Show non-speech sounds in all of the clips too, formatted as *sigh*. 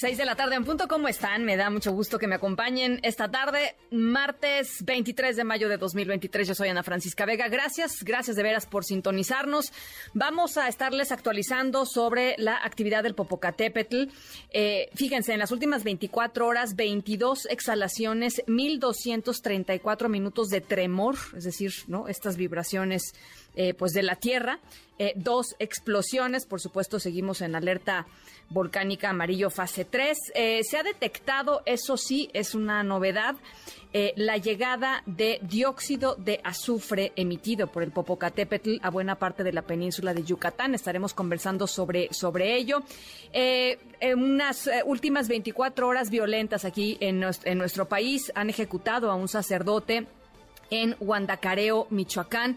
6 de la tarde en punto, ¿cómo están? Me da mucho gusto que me acompañen esta tarde, martes 23 de mayo de 2023. Yo soy Ana Francisca Vega. Gracias, gracias de veras por sintonizarnos. Vamos a estarles actualizando sobre la actividad del Popocatépetl. Eh, fíjense, en las últimas 24 horas, 22 exhalaciones, 1234 minutos de tremor, es decir, ¿no? Estas vibraciones eh, pues de la Tierra. Eh, dos explosiones, por supuesto, seguimos en alerta volcánica amarillo fase 3. Eh, se ha detectado, eso sí, es una novedad, la llegada de dióxido de azufre emitido por el Popocatépetl a buena parte de la península de Yucatán. Estaremos conversando sobre, sobre ello. en unas últimas 24 horas violentas aquí en en nuestro país han ejecutado a un sacerdote en Huandacareo, Michoacán.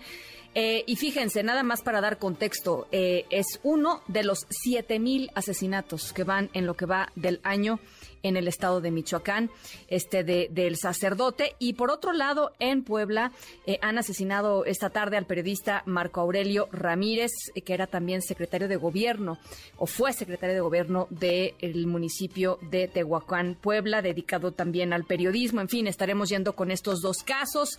Eh, y fíjense, nada más para dar contexto, eh, es uno de los 7.000 asesinatos que van en lo que va del año en el estado de Michoacán, este de, del sacerdote. Y por otro lado, en Puebla eh, han asesinado esta tarde al periodista Marco Aurelio Ramírez, que era también secretario de gobierno o fue secretario de gobierno del municipio de Tehuacán, Puebla, dedicado también al periodismo. En fin, estaremos yendo con estos dos casos.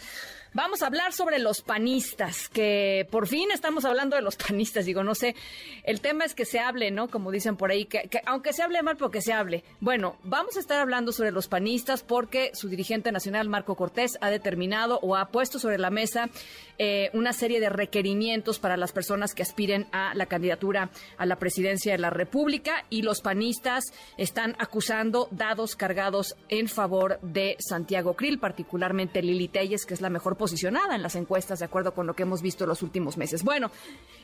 Vamos a hablar sobre los panistas, que por fin estamos hablando de los panistas. Digo, no sé, el tema es que se hable, ¿no? Como dicen por ahí, que, que aunque se hable mal, porque se hable. Bueno, Vamos a estar hablando sobre los panistas porque su dirigente nacional, Marco Cortés, ha determinado o ha puesto sobre la mesa eh, una serie de requerimientos para las personas que aspiren a la candidatura a la presidencia de la República y los panistas están acusando dados cargados en favor de Santiago Krill, particularmente Lili Telles, que es la mejor posicionada en las encuestas de acuerdo con lo que hemos visto en los últimos meses. Bueno,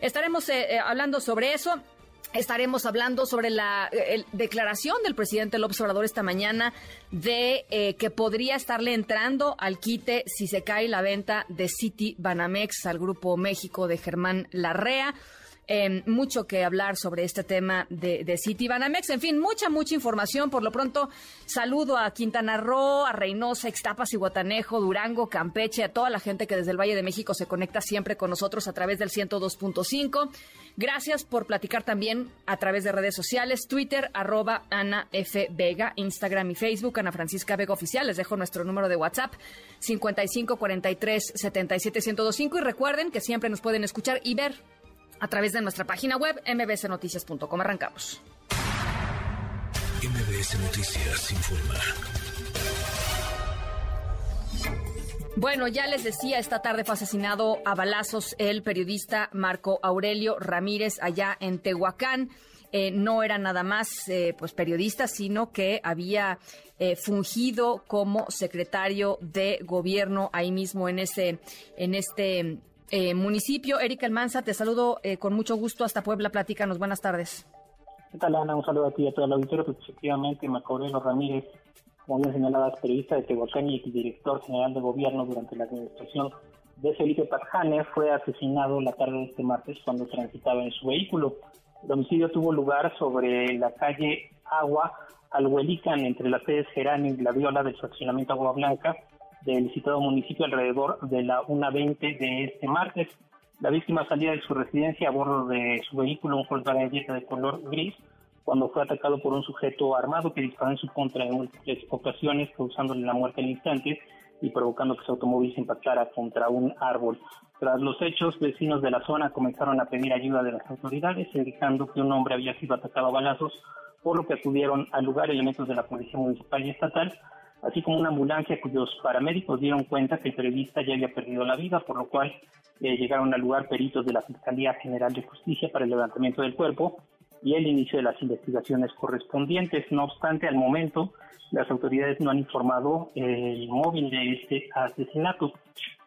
estaremos eh, eh, hablando sobre eso. Estaremos hablando sobre la eh, declaración del presidente López Obrador esta mañana de eh, que podría estarle entrando al quite si se cae la venta de City Banamex al Grupo México de Germán Larrea. Em, mucho que hablar sobre este tema de, de City Banamex. En fin, mucha, mucha información. Por lo pronto, saludo a Quintana Roo, a Reynosa, Ixtapas y Guatanejo, Durango, Campeche, a toda la gente que desde el Valle de México se conecta siempre con nosotros a través del 102.5. Gracias por platicar también a través de redes sociales, Twitter, arroba Ana F. Vega, Instagram y Facebook, Ana Francisca Vega Oficial. Les dejo nuestro número de WhatsApp, 55 43 77 1025. Y recuerden que siempre nos pueden escuchar y ver a través de nuestra página web mbsnoticias.com. Arrancamos. MBS Noticias informa. Bueno, ya les decía, esta tarde fue asesinado a balazos el periodista Marco Aurelio Ramírez allá en Tehuacán. Eh, no era nada más eh, pues periodista, sino que había eh, fungido como secretario de gobierno ahí mismo en ese, en este eh, municipio. Erika Almanza, te saludo eh, con mucho gusto hasta Puebla. Platícanos, buenas tardes. ¿Qué tal, Ana? Un saludo a ti y a todo el auditorio. Pues, efectivamente, Macaurelo Ramírez, como bien señalabas, periodista de Tehuacán y director general de gobierno durante la administración de Felipe Pajane, fue asesinado la tarde de este martes cuando transitaba en su vehículo. El homicidio tuvo lugar sobre la calle Agua, Alhuelican, entre las calles Gerani y La Viola del fraccionamiento Agua Blanca, del citado municipio alrededor de la 1.20 de este martes. La víctima salía de su residencia a bordo de su vehículo, un Volkswagen de color gris, cuando fue atacado por un sujeto armado que disparó en su contra en múltiples ocasiones, causándole la muerte al instante y provocando que su automóvil se impactara contra un árbol. Tras los hechos, vecinos de la zona comenzaron a pedir ayuda de las autoridades, indicando que un hombre había sido atacado a balazos, por lo que acudieron al lugar elementos de la Policía Municipal y Estatal, así como una ambulancia cuyos paramédicos dieron cuenta que el periodista ya había perdido la vida, por lo cual eh, llegaron al lugar peritos de la Fiscalía General de Justicia para el levantamiento del cuerpo y el inicio de las investigaciones correspondientes. No obstante, al momento, las autoridades no han informado el móvil de este asesinato.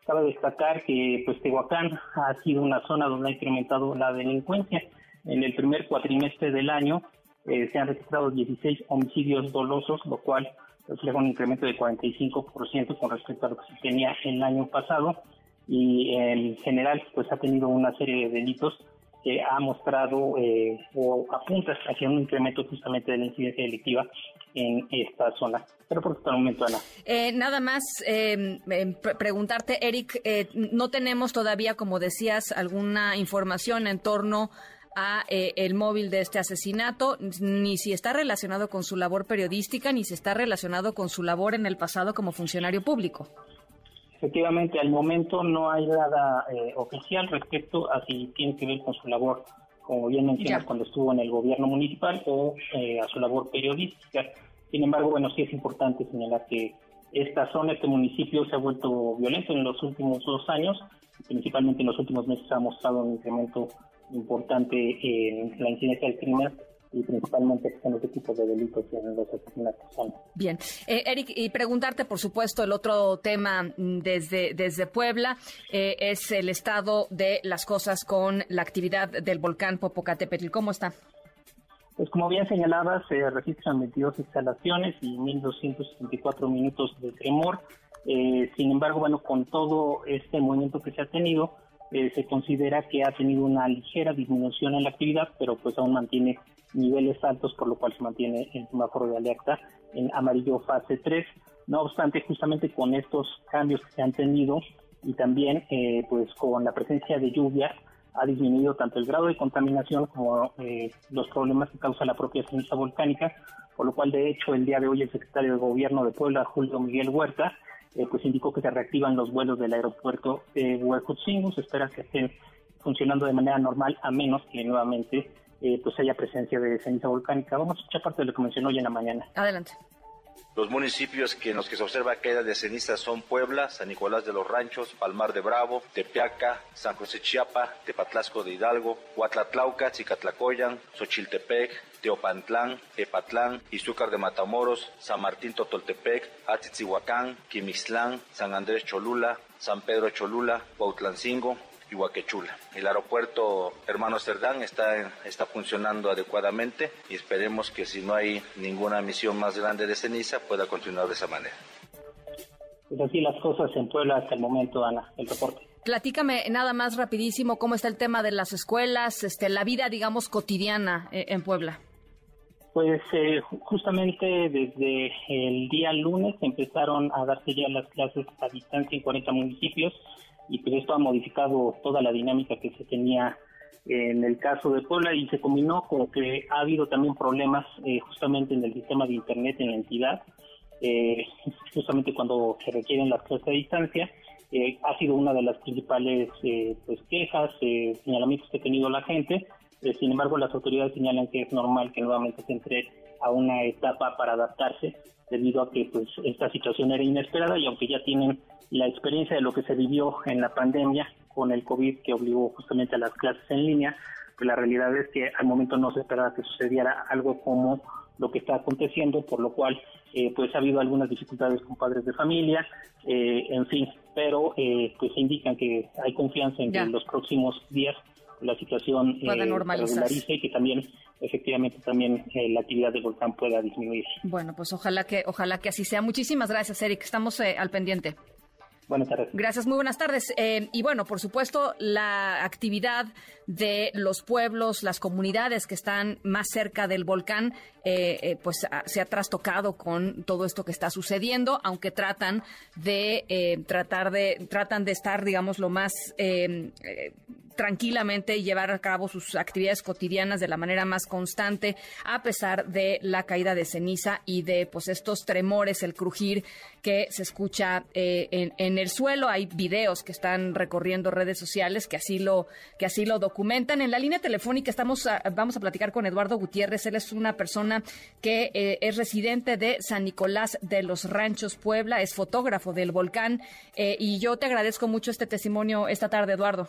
Cabe destacar que pues, Tehuacán ha sido una zona donde ha incrementado la delincuencia. En el primer cuatrimestre del año eh, se han registrado 16 homicidios dolosos, lo cual refleja un incremento de 45% con respecto a lo que se tenía el año pasado y en general pues ha tenido una serie de delitos que ha mostrado eh, o apunta hacia un incremento justamente de la incidencia delictiva en esta zona. Pero por el momento, Ana. Eh, nada más eh, preguntarte, Eric, no tenemos todavía, como decías, alguna información en torno a el móvil de este asesinato, ni si está relacionado con su labor periodística, ni si está relacionado con su labor en el pasado como funcionario público. Efectivamente, al momento no hay nada eh, oficial respecto a si tiene que ver con su labor, como bien mencionas, cuando estuvo en el gobierno municipal o eh, a su labor periodística. Sin embargo, bueno, sí es importante señalar que esta zona, este municipio se ha vuelto violento en los últimos dos años, principalmente en los últimos meses ha mostrado un incremento importante en la incidencia del crimen y principalmente en este tipo de delitos en los asesinatos. Bien, eh, Eric, y preguntarte, por supuesto, el otro tema mm, desde, desde Puebla eh, es el estado de las cosas con la actividad del volcán Popocatépetl. ¿Cómo está? Pues como bien señalaba, se registran 22 instalaciones y 1.264 minutos de tremor. Eh, sin embargo, bueno, con todo este movimiento que se ha tenido, se considera que ha tenido una ligera disminución en la actividad, pero pues aún mantiene niveles altos, por lo cual se mantiene el semáforo de alerta en amarillo fase 3. No obstante, justamente con estos cambios que se han tenido y también eh, pues con la presencia de lluvia, ha disminuido tanto el grado de contaminación como eh, los problemas que causa la propia ceniza volcánica, por lo cual de hecho el día de hoy el secretario de Gobierno de Puebla, Julio Miguel Huerta, eh, pues indicó que se reactivan los vuelos del aeropuerto de Huejotzingo, se espera que estén funcionando de manera normal a menos que nuevamente eh, pues haya presencia de ceniza volcánica. Vamos a escuchar parte de lo que mencionó hoy en la mañana. Adelante. Los municipios que en los que se observa caída de ceniza son Puebla, San Nicolás de los Ranchos, Palmar de Bravo, Tepeaca, San José Chiapa, Tepatlasco de Hidalgo, Huatlatlauca, Chicatlacoyan, Xochiltepec, Teopantlán, Epatlán, Izúcar de Matamoros, San Martín Totoltepec, Atitzihuacán, Quimixlán, San Andrés Cholula, San Pedro Cholula, Cuautlancingo, Huaquechula. El aeropuerto Hermano Cerdán está, está funcionando adecuadamente y esperemos que si no hay ninguna misión más grande de ceniza pueda continuar de esa manera. Pues así las cosas en Puebla hasta el momento, Ana, el reporte. Platícame nada más rapidísimo cómo está el tema de las escuelas, este, la vida, digamos, cotidiana eh, en Puebla. Pues eh, justamente desde el día lunes empezaron a darse ya las clases a distancia en 40 municipios y pues esto ha modificado toda la dinámica que se tenía en el caso de Puebla y se combinó con que ha habido también problemas eh, justamente en el sistema de Internet en la entidad, eh, *laughs* justamente cuando se requieren las clases a distancia. Eh, ha sido una de las principales pues quejas, señalamientos que ha tenido la gente. sin embargo, las autoridades señalan que es normal que nuevamente se entre a una etapa para adaptarse debido a que pues esta situación era inesperada y aunque ya tienen la experiencia de lo que se vivió en la pandemia con el COVID que obligó justamente a las clases en línea, pues la realidad es que al momento no se esperaba que sucediera algo como lo que está aconteciendo, por lo cual eh, pues ha habido algunas dificultades con padres de familia, eh, en fin, pero eh, pues indican que hay confianza en que en los próximos días la situación eh, regularice y que también efectivamente también eh, la actividad del volcán pueda disminuir. Bueno, pues ojalá que ojalá que así sea. Muchísimas gracias, Eric. Estamos eh, al pendiente. Buenas tardes. Gracias, muy buenas tardes. Eh, y bueno, por supuesto, la actividad de los pueblos, las comunidades que están más cerca del volcán, pues se ha trastocado con todo esto que está sucediendo, aunque tratan de tratar de tratan de estar, digamos, lo más tranquilamente y llevar a cabo sus actividades cotidianas de la manera más constante, a pesar de la caída de ceniza y de pues estos tremores, el crujir que se escucha eh, en, el suelo. Hay videos que están recorriendo redes sociales que así lo, que así lo documentan. En la línea telefónica estamos vamos a platicar con Eduardo Gutiérrez. Él es una persona que eh, es residente de San Nicolás de los Ranchos, Puebla, es fotógrafo del volcán. Eh, y yo te agradezco mucho este testimonio esta tarde, Eduardo.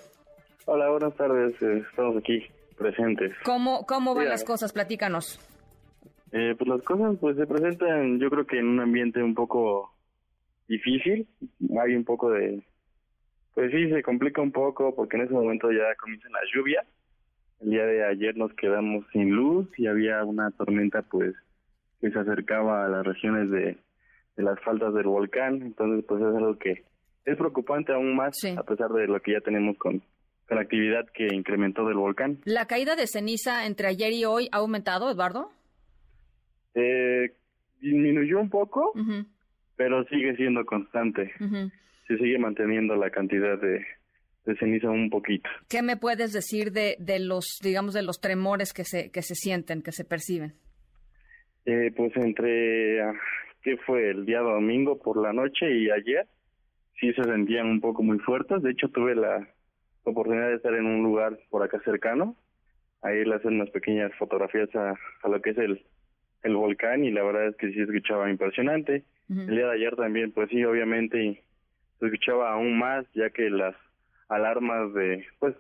Hola, buenas tardes. Eh, estamos aquí presentes. ¿Cómo, cómo van las cosas? Platícanos. Eh, pues las cosas pues se presentan yo creo que en un ambiente un poco difícil. Hay un poco de... Pues sí, se complica un poco porque en ese momento ya comienza la lluvia. El día de ayer nos quedamos sin luz y había una tormenta pues que se acercaba a las regiones de, de las faldas del volcán. Entonces pues es algo que es preocupante aún más a pesar de lo que ya tenemos con con la actividad que incrementó del volcán. ¿La caída de ceniza entre ayer y hoy ha aumentado, Eduardo? Eh, disminuyó un poco, pero sigue siendo constante. Se sigue manteniendo la cantidad de, de, ceniza un poquito. ¿Qué me puedes decir de, de los, digamos, de los tremores que se, que se sienten, que se perciben? Eh, pues entre, ah, ¿qué fue? El día domingo por la noche y ayer, sí se sentían un poco muy fuertes. De hecho, tuve la oportunidad de estar en un lugar por acá cercano. Ahí le hacen unas pequeñas fotografías a, a lo que es el, el volcán y la verdad es que sí escuchaba impresionante. El día de ayer también, pues sí, obviamente se escuchaba aún más, ya que las alarmas de, pues,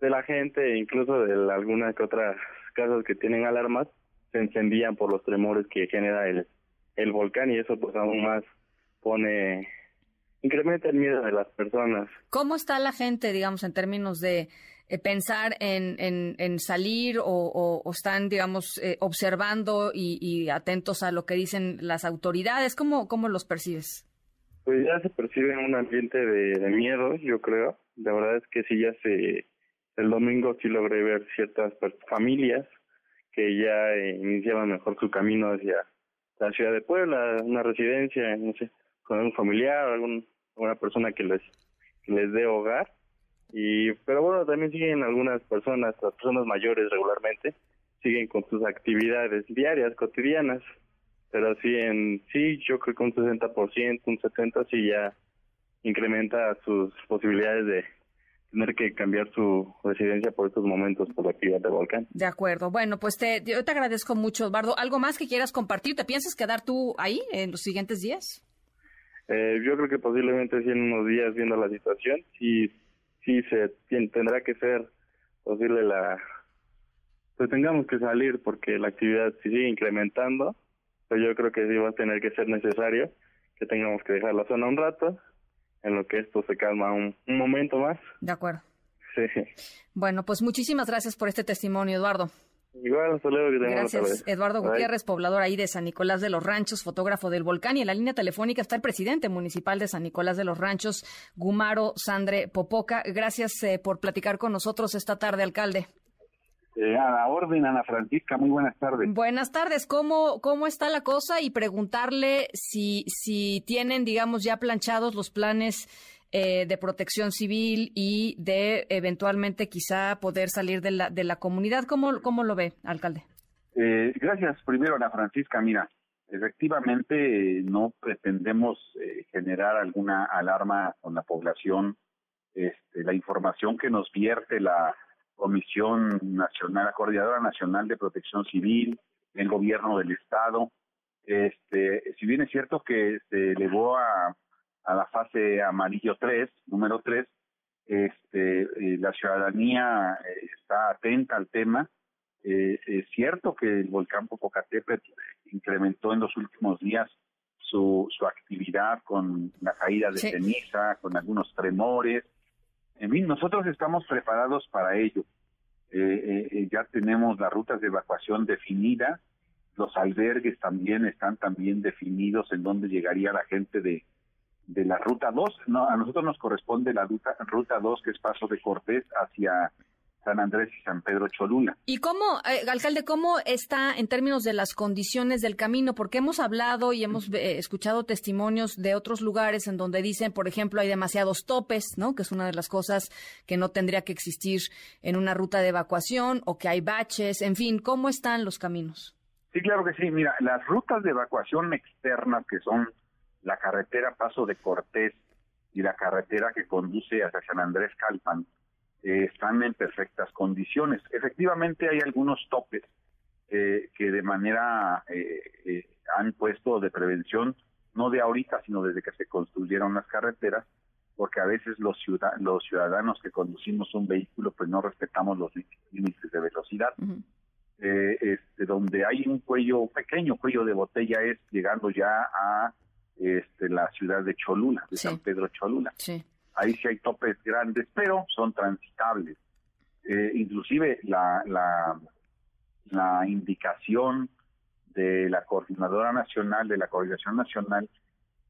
de la gente, incluso de algunas que otras casas que tienen alarmas, se encendían por los tremores que genera el, el volcán y eso pues aún más pone incrementa el miedo de las personas. ¿Cómo está la gente, digamos, en términos de eh, pensar en, en, salir o, están, digamos, eh, observando y, atentos a lo que dicen las autoridades? ¿Cómo, cómo los percibes? Pues ya se percibe un ambiente de, miedo, yo creo. La verdad es que sí, ya se. El domingo sí logré ver ciertas familias que ya eh, iniciaban mejor su camino hacia la ciudad de Puebla, una residencia, no sé, con un familiar, algún, alguna persona que les, que les dé hogar y pero bueno también siguen algunas personas las personas mayores regularmente siguen con sus actividades diarias cotidianas pero sí en sí yo creo que un 60% un 70 sí ya incrementa sus posibilidades de tener que cambiar su residencia por estos momentos por la actividad del volcán. De acuerdo. Bueno, pues te, yo te agradezco mucho, Eduardo. ¿Algo más que quieras compartir? ¿Te piensas quedar tú ahí en los siguientes días? Eh, yo creo que posiblemente sí en unos días viendo la situación, sí sí se tendrá que ser posible la pues tengamos que salir porque la actividad sigue incrementando pero yo creo que sí va a tener que ser necesario que tengamos que dejar la zona un rato en lo que esto se calma un, un momento más. De acuerdo. Sí. Bueno pues muchísimas gracias por este testimonio Eduardo Igual, Gracias, Eduardo Gutiérrez, poblador ahí de San Nicolás de los Ranchos, fotógrafo del volcán. Y en la línea telefónica está el presidente municipal de San Nicolás de los Ranchos, Gumaro Sandre Popoca. Gracias eh, por platicar con nosotros esta tarde, alcalde. Eh, a la orden, Ana Francisca, muy buenas tardes. Buenas tardes, ¿cómo, cómo está la cosa? Y preguntarle si, si tienen, digamos, ya planchados los planes eh, de protección civil y de eventualmente quizá poder salir de la, de la comunidad. ¿Cómo, cómo lo ve, alcalde? Eh, gracias. Primero, Ana Francisca, mira, efectivamente no pretendemos eh, generar alguna alarma con la población. Este, la información que nos vierte la Comisión Nacional, la Coordinadora Nacional de Protección Civil, el Gobierno del Estado, este, si bien es cierto que se elevó a a la fase amarillo 3, número 3, este, eh, la ciudadanía eh, está atenta al tema. Eh, es cierto que el volcán Popocatépetl incrementó en los últimos días su, su actividad con la caída de ceniza, con algunos tremores. En fin, nosotros estamos preparados para ello. ya tenemos las rutas de evacuación definidas, los albergues también están también definidos en dónde llegaría la gente de, de la ruta 2. No, a nosotros nos corresponde la ruta, ruta 2, que es Paso de Cortés hacia San Andrés y San Pedro Cholula. ¿Y cómo, eh, alcalde, cómo está en términos de las condiciones del camino? Porque hemos hablado y hemos eh, escuchado testimonios de otros lugares en donde dicen, por ejemplo, hay demasiados topes, ¿no? Que es una de las cosas que no tendría que existir en una ruta de evacuación o que hay baches, en fin, ¿cómo están los caminos? Sí, claro que sí. Mira, las rutas de evacuación externas que son la carretera Paso de Cortés y la carretera que conduce hacia San Andrés Calpan eh, están en perfectas condiciones. Efectivamente hay algunos topes eh, que de manera eh, han puesto de prevención, no de ahorita, sino desde que se construyeron las carreteras, porque a veces los, los ciudadanos que conducimos un vehículo pues no respetamos los límites de velocidad. este, donde hay un cuello, un pequeño cuello de botella es llegando ya a este, la ciudad de Cholula, de San Pedro Cholula. Ahí sí hay topes grandes, pero son transitables. Eh, inclusive la, la, la indicación de la coordinadora nacional, de la coordinación nacional,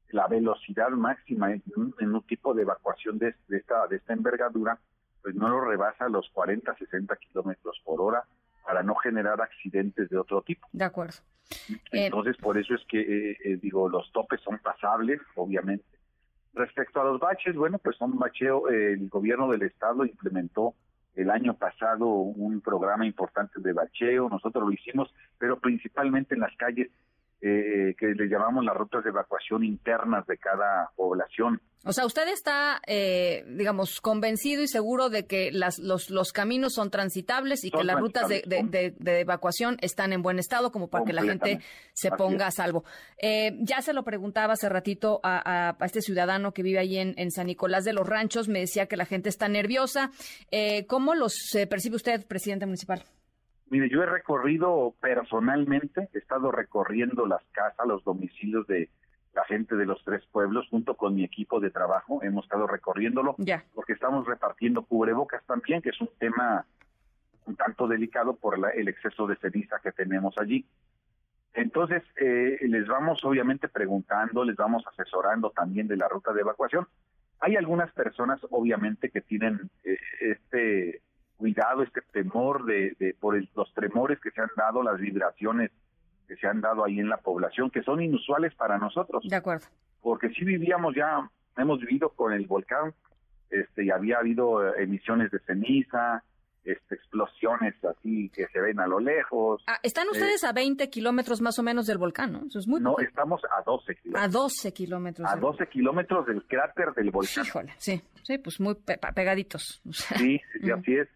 la velocidad máxima en un, tipo de evacuación de, esta, de esta envergadura, pues no lo rebasa los 40, 60 kilómetros por hora para no generar accidentes de otro tipo. De acuerdo. Entonces, por eso es que, digo, los topes son pasables, obviamente. Respecto a los baches, bueno, pues son bacheo, el gobierno del estado implementó el año pasado un programa importante de bacheo, nosotros lo hicimos, pero principalmente en las calles eh, que le llamamos las rutas de evacuación internas de cada población. O sea, usted está, eh, digamos, convencido y seguro de que las, los, los caminos son transitables y que las rutas de, de, evacuación están en buen estado como para que la gente se ponga a salvo. Eh, ya se lo preguntaba hace ratito a, a, este ciudadano que vive ahí en, en, San Nicolás de los Ranchos, me decía que la gente está nerviosa. Eh, ¿Cómo los percibe usted, presidente municipal? Mire, yo he recorrido personalmente, he estado recorriendo las casas, los domicilios de la gente de los tres pueblos junto con mi equipo de trabajo. Hemos estado recorriéndolo porque estamos repartiendo cubrebocas también, que es un tema un tanto delicado por el exceso de ceniza que tenemos allí. Entonces, eh, les vamos obviamente preguntando, les vamos asesorando también de la ruta de evacuación. Hay algunas personas, obviamente, que tienen eh, este cuidado, este temor de, por los tremores que se han dado, las vibraciones que se han dado ahí en la población, que son inusuales para nosotros. De acuerdo. Porque si vivíamos ya, hemos vivido con el volcán, este, y había habido eh, emisiones de ceniza, este, explosiones así que se ven a lo lejos. Ah, están ustedes a 20 kilómetros más o menos del volcán, ¿no? Eso es muy No, estamos a 12 kilómetros. A 12 kilómetros. A 12 kilómetros del cráter del volcán. Híjole, sí, sí, pues muy pegaditos. Sí, sí, *laughs* así es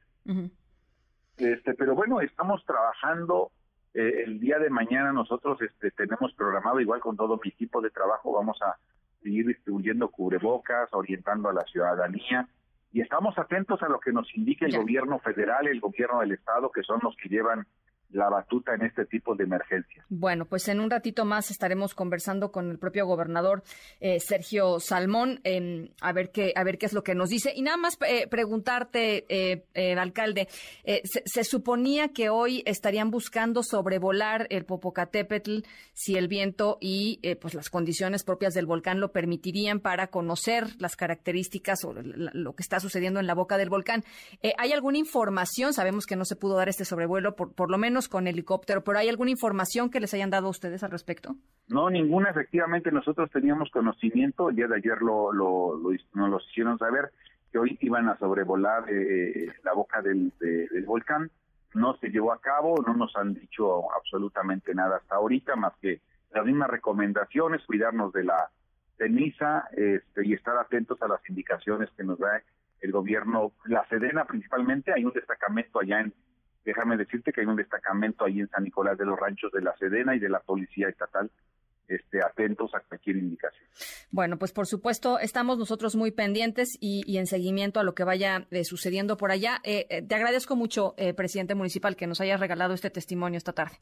este, pero bueno, estamos trabajando. Eh, el día de mañana nosotros este, tenemos programado, igual con todo mi equipo de trabajo, vamos a seguir distribuyendo cubrebocas, orientando a la ciudadanía y estamos atentos a lo que nos indique el gobierno federal, el gobierno del estado, que son los que llevan la batuta en este tipo de emergencias. Bueno, pues en un ratito más estaremos conversando con el propio gobernador eh, Sergio Salmón em, a ver qué a ver qué es lo que nos dice y nada más eh, preguntarte, eh, alcalde, se, suponía que hoy estarían buscando sobrevolar el Popocatépetl si el viento y pues las condiciones propias del volcán lo permitirían para conocer las características o lo que está sucediendo en la boca del volcán. ¿Hay alguna información? Sabemos que no se pudo dar este sobrevuelo por por lo menos con helicóptero, pero ¿hay alguna información que les hayan dado ustedes al respecto? No, ninguna. Efectivamente, nosotros teníamos conocimiento, día de ayer lo, lo, nos lo hicieron saber, que hoy iban a sobrevolar eh, la boca del, volcán. No se llevó a cabo, no nos han dicho absolutamente nada hasta ahorita, más que las mismas recomendaciones, cuidarnos de la ceniza este, y estar atentos a las indicaciones que nos da el gobierno, la Sedena principalmente, hay un destacamento allá en déjame decirte que hay un destacamento ahí en San Nicolás de los Ranchos de la Sedena y de la Policía Estatal este, atentos a cualquier indicación. Bueno, pues por supuesto estamos nosotros muy pendientes y, en seguimiento a lo que vaya eh, sucediendo por allá. Eh, eh, te agradezco mucho, presidente municipal, que nos hayas regalado este testimonio esta tarde.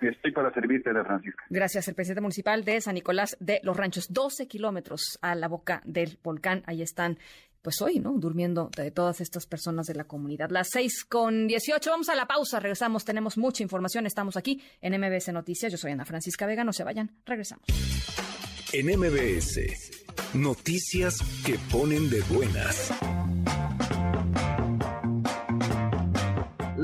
Estoy para servirte, de Francisca. Gracias, el presidente municipal de San Nicolás de los Ranchos, 12 kilómetros a la boca del volcán. Ahí están pues hoy, ¿no? Durmiendo de todas estas personas de la comunidad. Las seis con dieciocho, vamos a la pausa, regresamos, tenemos mucha información, estamos aquí en MBS Noticias, yo soy Ana Francisca Vega, no se vayan, regresamos. En MBS, noticias que ponen de buenas.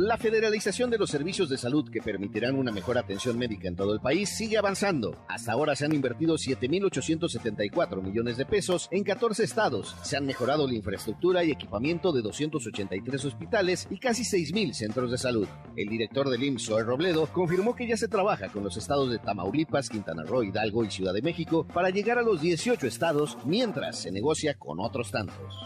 La federalización de los servicios de salud que permitirán una mejor atención médica en todo el país sigue avanzando. Hasta ahora se han invertido 7.874 millones de pesos en 14 estados. Se han mejorado la infraestructura y equipamiento de 283 hospitales y casi 6.000 centros de salud. El director del IMSS, Zoe Robledo, confirmó que ya se trabaja con los estados de Tamaulipas, Quintana Roo, Hidalgo y Ciudad de México para llegar a los 18 estados mientras se negocia con otros tantos.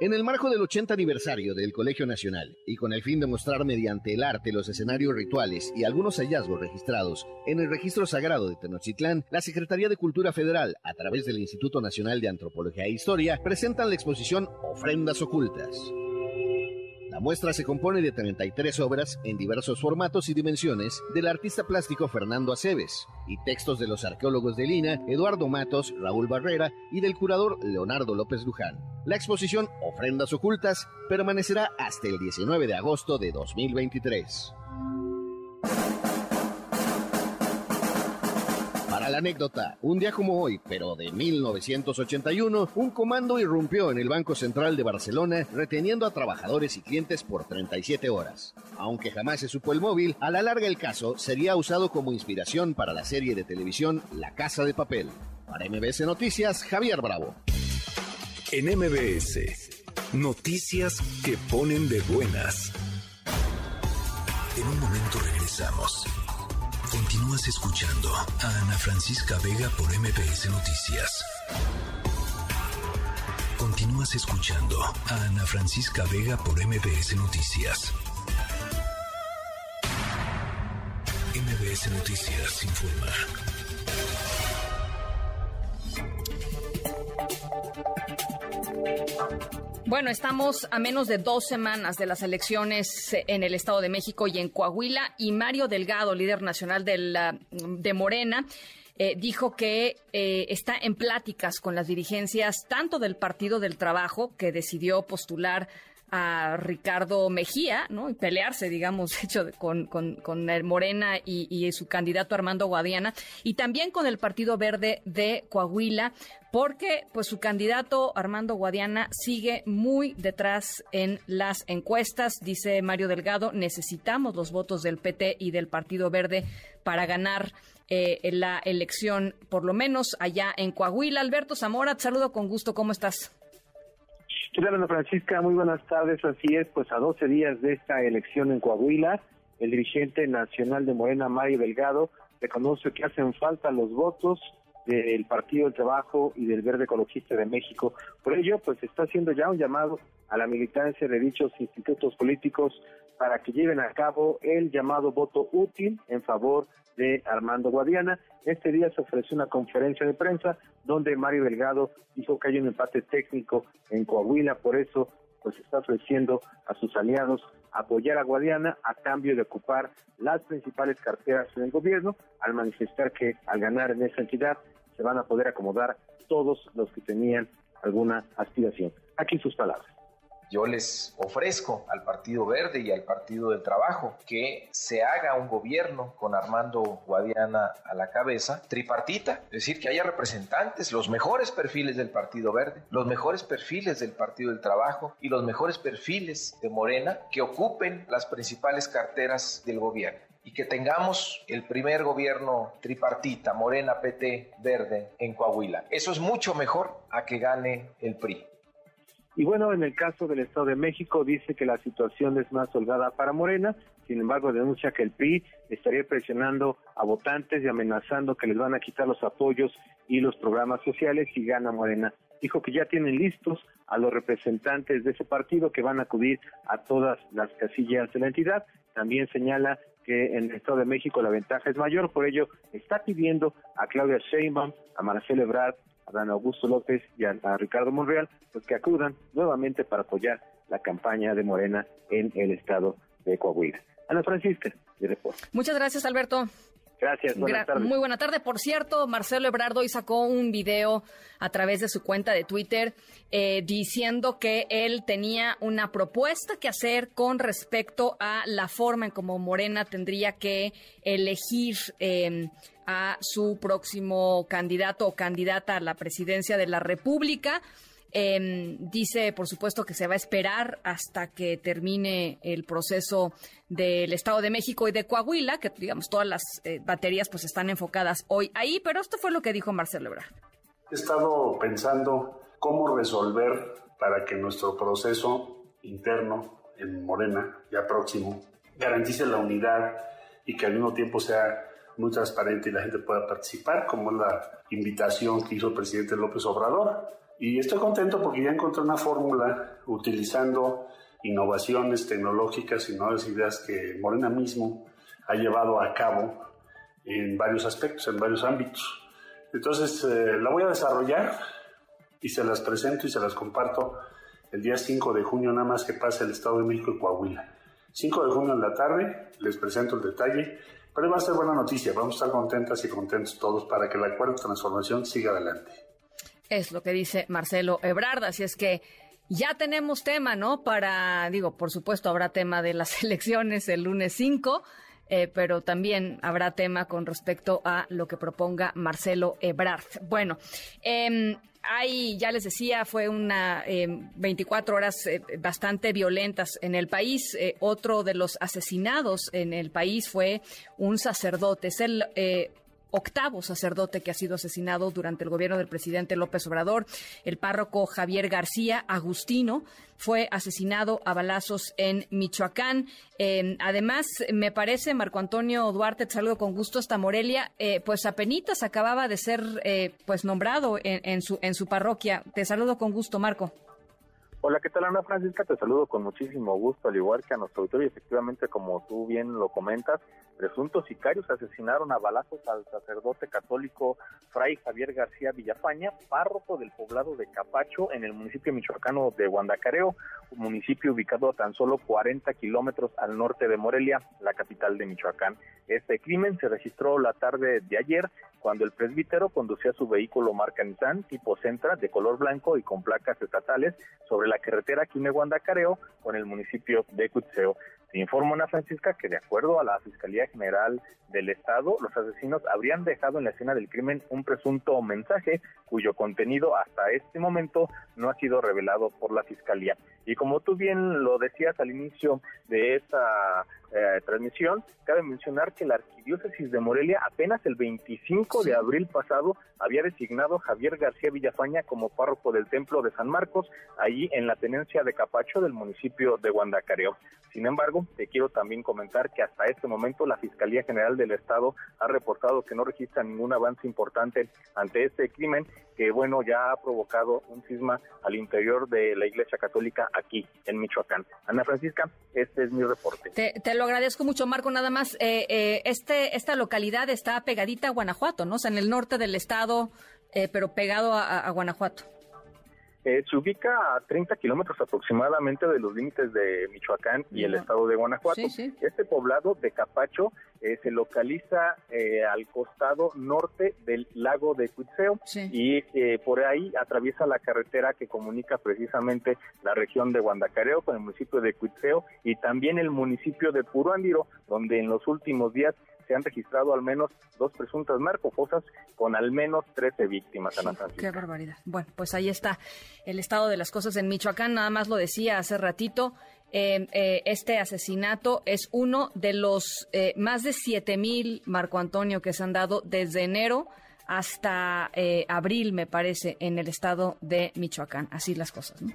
En el marco del 80 aniversario del Colegio Nacional y con el fin de mostrar mediante el arte los escenarios rituales y algunos hallazgos registrados en el registro sagrado de Tenochtitlán, la Secretaría de Cultura Federal, a través del Instituto Nacional de Antropología e Historia, presentan la exposición Ofrendas Ocultas. La muestra se compone de 33 obras en diversos formatos y dimensiones del artista plástico Fernando Aceves y textos de los arqueólogos de Lina, Eduardo Matos, Raúl Barrera y del curador Leonardo López Luján. La exposición Ofrendas Ocultas permanecerá hasta el 19 de agosto de 2023. Para la anécdota, un día como hoy, pero de 1981, un comando irrumpió en el Banco Central de Barcelona reteniendo a trabajadores y clientes por 37 horas. Aunque jamás se supo el móvil, a la larga el caso sería usado como inspiración para la serie de televisión La Casa de Papel. Para MBS Noticias, Javier Bravo. En MBS, noticias que ponen de buenas. En un momento regresamos. Continúas escuchando a Ana Francisca Vega por MBS Noticias. Continúas escuchando a Ana Francisca Vega por MBS Noticias. MBS Noticias informa. Bueno, estamos a menos de dos semanas de las elecciones en el Estado de México y en Coahuila y Mario Delgado, líder nacional de Morena, eh, dijo que eh, está en pláticas con las dirigencias tanto del Partido del Trabajo, que decidió postular a Ricardo Mejía, ¿no? Y pelearse, digamos, hecho con, con, el Morena y, y, su candidato Armando Guadiana, y también con el Partido Verde de Coahuila, porque pues su candidato Armando Guadiana sigue muy detrás en las encuestas, dice Mario Delgado, necesitamos los votos del PT y del Partido Verde para ganar eh, la elección, por lo menos allá en Coahuila. Alberto Zamora, te saludo con gusto, ¿cómo estás? ¿Qué Ana Francisca? Muy buenas tardes. Así es, pues a 12 días de esta elección en Coahuila, el dirigente nacional de Morena, Mario Delgado, reconoce que hacen falta los votos del Partido del Trabajo y del Verde Ecologista de México. Por ello, pues está haciendo ya un llamado a la militancia de dichos institutos políticos para que lleven a cabo el llamado voto útil en favor de Armando Guadiana. Este día se ofreció una conferencia de prensa donde Mario Delgado dijo que hay un empate técnico en Coahuila, por eso pues está ofreciendo a sus aliados apoyar a Guadiana a cambio de ocupar las principales carteras en el gobierno, al manifestar que al ganar en esa entidad se van a poder acomodar todos los que tenían alguna aspiración. Aquí sus palabras yo les ofrezco al Partido Verde y al Partido del Trabajo que se haga un gobierno con Armando Guadiana a la cabeza, tripartita, es decir, que haya representantes, los mejores perfiles del Partido Verde, los mejores perfiles del Partido del Trabajo y los mejores perfiles de Morena que ocupen las principales carteras del gobierno y que tengamos el primer gobierno tripartita, Morena, PT, Verde, en Coahuila. Eso es mucho mejor a que gane el PRI. Y bueno, en el caso del Estado de México dice que la situación es más holgada para Morena, sin embargo denuncia que el PRI estaría presionando a votantes y amenazando que les van a quitar los apoyos y los programas sociales si gana Morena. Dijo que ya tienen listos a los representantes de ese partido que van a acudir a todas las casillas de la entidad. También señala que en el Estado de México la ventaja es mayor, por ello está pidiendo a Claudia Sheinbaum, a Marcelo Ebrard, a Dan Augusto López y a, Ricardo Monreal, pues que acudan nuevamente para apoyar la campaña de Morena en el Estado de Coahuila. Ana Francisca, de Muchas gracias, Alberto. Gracias, buenas tardes. Muy buena tarde. Por cierto, Marcelo Ebrard hoy sacó un video a través de su cuenta de Twitter eh, diciendo que él tenía una propuesta que hacer con respecto a la forma en cómo Morena tendría que elegir em, a su próximo candidato o candidata a la presidencia de la República. Em, dice, por supuesto, que se va a esperar hasta que termine el proceso del Estado de México y de Coahuila, que digamos todas las eh, baterías pues están enfocadas hoy ahí, pero esto fue lo que dijo Marcelo Ebrard. He estado pensando cómo resolver para que nuestro proceso interno en Morena, ya próximo, garantice la unidad y que al mismo tiempo sea muy transparente y la gente pueda participar, como la invitación que hizo el presidente López Obrador y estoy contento porque ya encontré una fórmula utilizando innovaciones tecnológicas y nuevas ideas que Morena mismo ha llevado a cabo en varios aspectos, en varios ámbitos. Entonces eh, la voy a desarrollar y se las presento y se las comparto el día 5 de junio, nada más que pase el Estado de México y Coahuila. 5 de junio en la tarde les presento el detalle, pero va a ser buena noticia, vamos a estar contentas y contentos todos para que la cuarta transformación siga adelante. Es lo que dice Marcelo Ebrard, así es que ya tenemos tema, ¿no? Para, digo, por supuesto habrá tema de las *laughs* elecciones el lunes 5. eh, pero también habrá tema con respecto a lo que proponga Marcelo Ebrard. Bueno, eh, hay, ya les decía, fue una 24 horas bastante violentas en el país. otro de los asesinados en el país fue un sacerdote. Es el octavo sacerdote que ha sido asesinado durante el gobierno del presidente López Obrador. El párroco Javier García Agustino fue asesinado a balazos en Michoacán. Em, además, me parece, Marco Antonio Duarte, te saludo con gusto hasta Morelia, eh, pues apenitas acababa de ser eh, pues nombrado en, su, en su parroquia. Te saludo con gusto, Marco. Hola, ¿qué tal Ana Francisca? Te saludo con muchísimo gusto, al igual que a nuestro auditorio. Efectivamente, como tú bien lo comentas, presuntos sicarios asesinaron a balazos al sacerdote católico Fray Javier García Villafaña, párroco del poblado de Capacho, en el municipio michoacano de Guandacareo, un municipio ubicado a tan solo 40 kilómetros al norte de Morelia, la capital de Michoacán. Este crimen se registró la tarde de ayer cuando el presbítero conducía su vehículo marca Nissan tipo Centra de color blanco y con placas estatales sobre la carretera Quime-Guandacareo con el municipio de Cutseo. Informa Ana Francisca que de acuerdo a la Fiscalía General del Estado, los asesinos habrían dejado en la escena del crimen un presunto mensaje cuyo contenido hasta este momento no ha sido revelado por la Fiscalía. Y como tú bien lo decías al inicio de esta eh, transmisión, cabe mencionar que la Arquidiócesis de Morelia apenas el 25 de abril pasado había designado a Javier García Villafaña como párroco del Templo de San Marcos, allí en la tenencia de Capacho del municipio de Guandacareo. Sin embargo, te quiero también comentar que hasta este momento la Fiscalía General del Estado ha reportado que no registra ningún avance importante ante este crimen que, bueno, ya ha provocado un cisma al interior de la Iglesia Católica aquí en Michoacán. Ana Francisca, este es mi reporte. Te, lo agradezco mucho, Marco. Nada más, eh, eh, este, esta localidad está pegadita a Guanajuato, ¿no? O sea, en el norte del estado, eh, pero pegado a Guanajuato. Eh, se ubica a 30 kilómetros aproximadamente de los límites de Michoacán y el estado de Guanajuato. Este poblado de Capacho eh, se localiza eh, al costado norte del lago de Cuitzeo y por ahí atraviesa la carretera que comunica precisamente la región de Guandacareo con el municipio de Cuitzeo y también el municipio de Puruándiro, donde en los últimos días se han registrado al menos dos presuntas narcofosas con al menos 13 víctimas. qué barbaridad. Bueno, pues ahí está el estado de las cosas en Michoacán. Nada más lo decía hace ratito. Eh, eh, este asesinato es uno de los eh, más de 7 mil, Marco Antonio, que se han dado desde enero hasta abril, me parece, en el estado de Michoacán. Así las cosas, ¿no?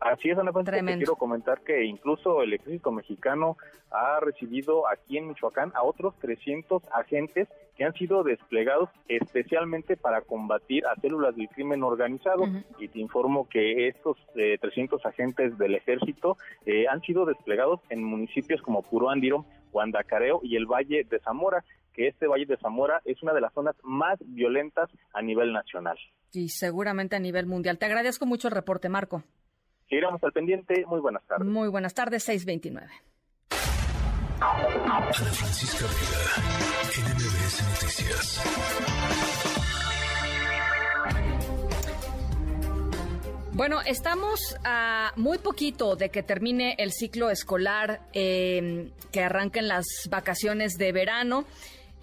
Así es, Ana Fuentes, quiero comentar que incluso el ejército mexicano ha recibido aquí en Michoacán a otros 300 agentes que han sido desplegados especialmente para combatir a células del crimen organizado. Y te informo que estos 300 eh, agentes del ejército eh, han sido desplegados en municipios como Puruándiro, Guandacareo y el Valle de Zamora que este Valle de Zamora es una de las zonas más violentas a nivel nacional. Y seguramente a nivel mundial. Te agradezco mucho el reporte, Marco. Seguiremos al pendiente. Muy buenas tardes. Muy buenas tardes, 629. Ana Francisca Vega, NMBS Noticias. Bueno, estamos a muy poquito de que termine el ciclo escolar, eh, que arranquen las vacaciones de verano.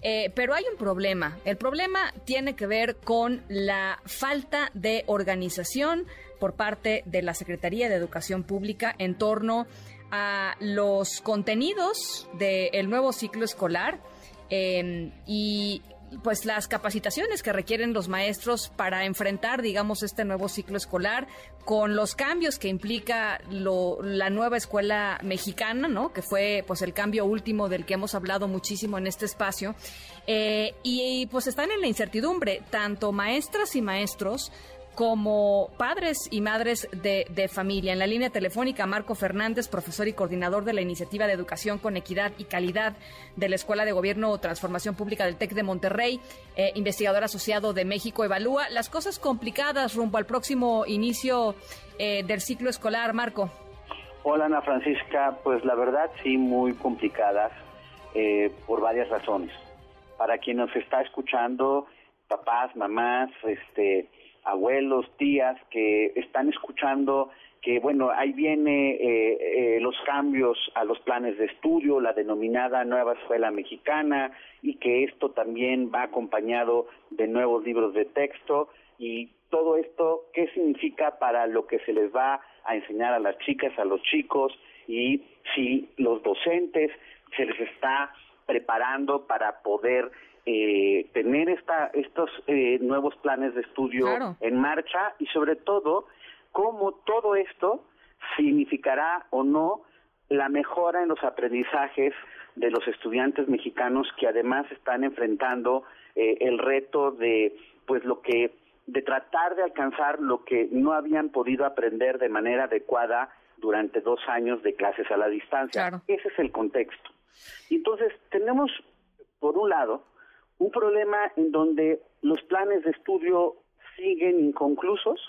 Eh, pero hay un problema. El problema tiene que ver con la falta de organización por parte de la Secretaría de Educación Pública en torno a los contenidos del nuevo ciclo escolar em, y pues las capacitaciones que requieren los maestros para enfrentar, digamos, este nuevo ciclo escolar con los cambios que implica la nueva escuela mexicana, ¿no? Que fue, pues, el cambio último del que hemos hablado muchísimo en este espacio. Eh, y, pues están en la incertidumbre, tanto maestras y maestros como padres y madres de, familia. En la línea telefónica, Marco Fernández, profesor y coordinador de la Iniciativa de Educación con Equidad y Calidad de la Escuela de Gobierno o Transformación Pública del TEC de Monterrey, eh, investigador asociado de México, evalúa las cosas complicadas rumbo al próximo inicio eh, del ciclo escolar. Marco. Hola Ana Francisca, pues la verdad sí, muy complicadas eh, por varias razones. Para quien nos está escuchando, papás, mamás, este, abuelos, tías que están escuchando que bueno, ahí viene eh, eh, los cambios a los planes de estudio, la denominada nueva escuela mexicana, y que esto también va acompañado de nuevos libros de texto. Y todo esto, ¿qué significa para lo que se les va a enseñar a las chicas, a los chicos y si los docentes se les está preparando para poder eh, tener esta, estos eh, nuevos planes de estudio en marcha y sobre todo cómo todo esto significará o no la mejora en los aprendizajes de los estudiantes mexicanos que además están enfrentando eh, el reto de pues lo que de tratar de alcanzar lo que no habían podido aprender de manera adecuada durante dos años de clases a la distancia. Ese es el contexto. Entonces, tenemos, por un lado, un problema en donde los planes de estudio siguen inconclusos,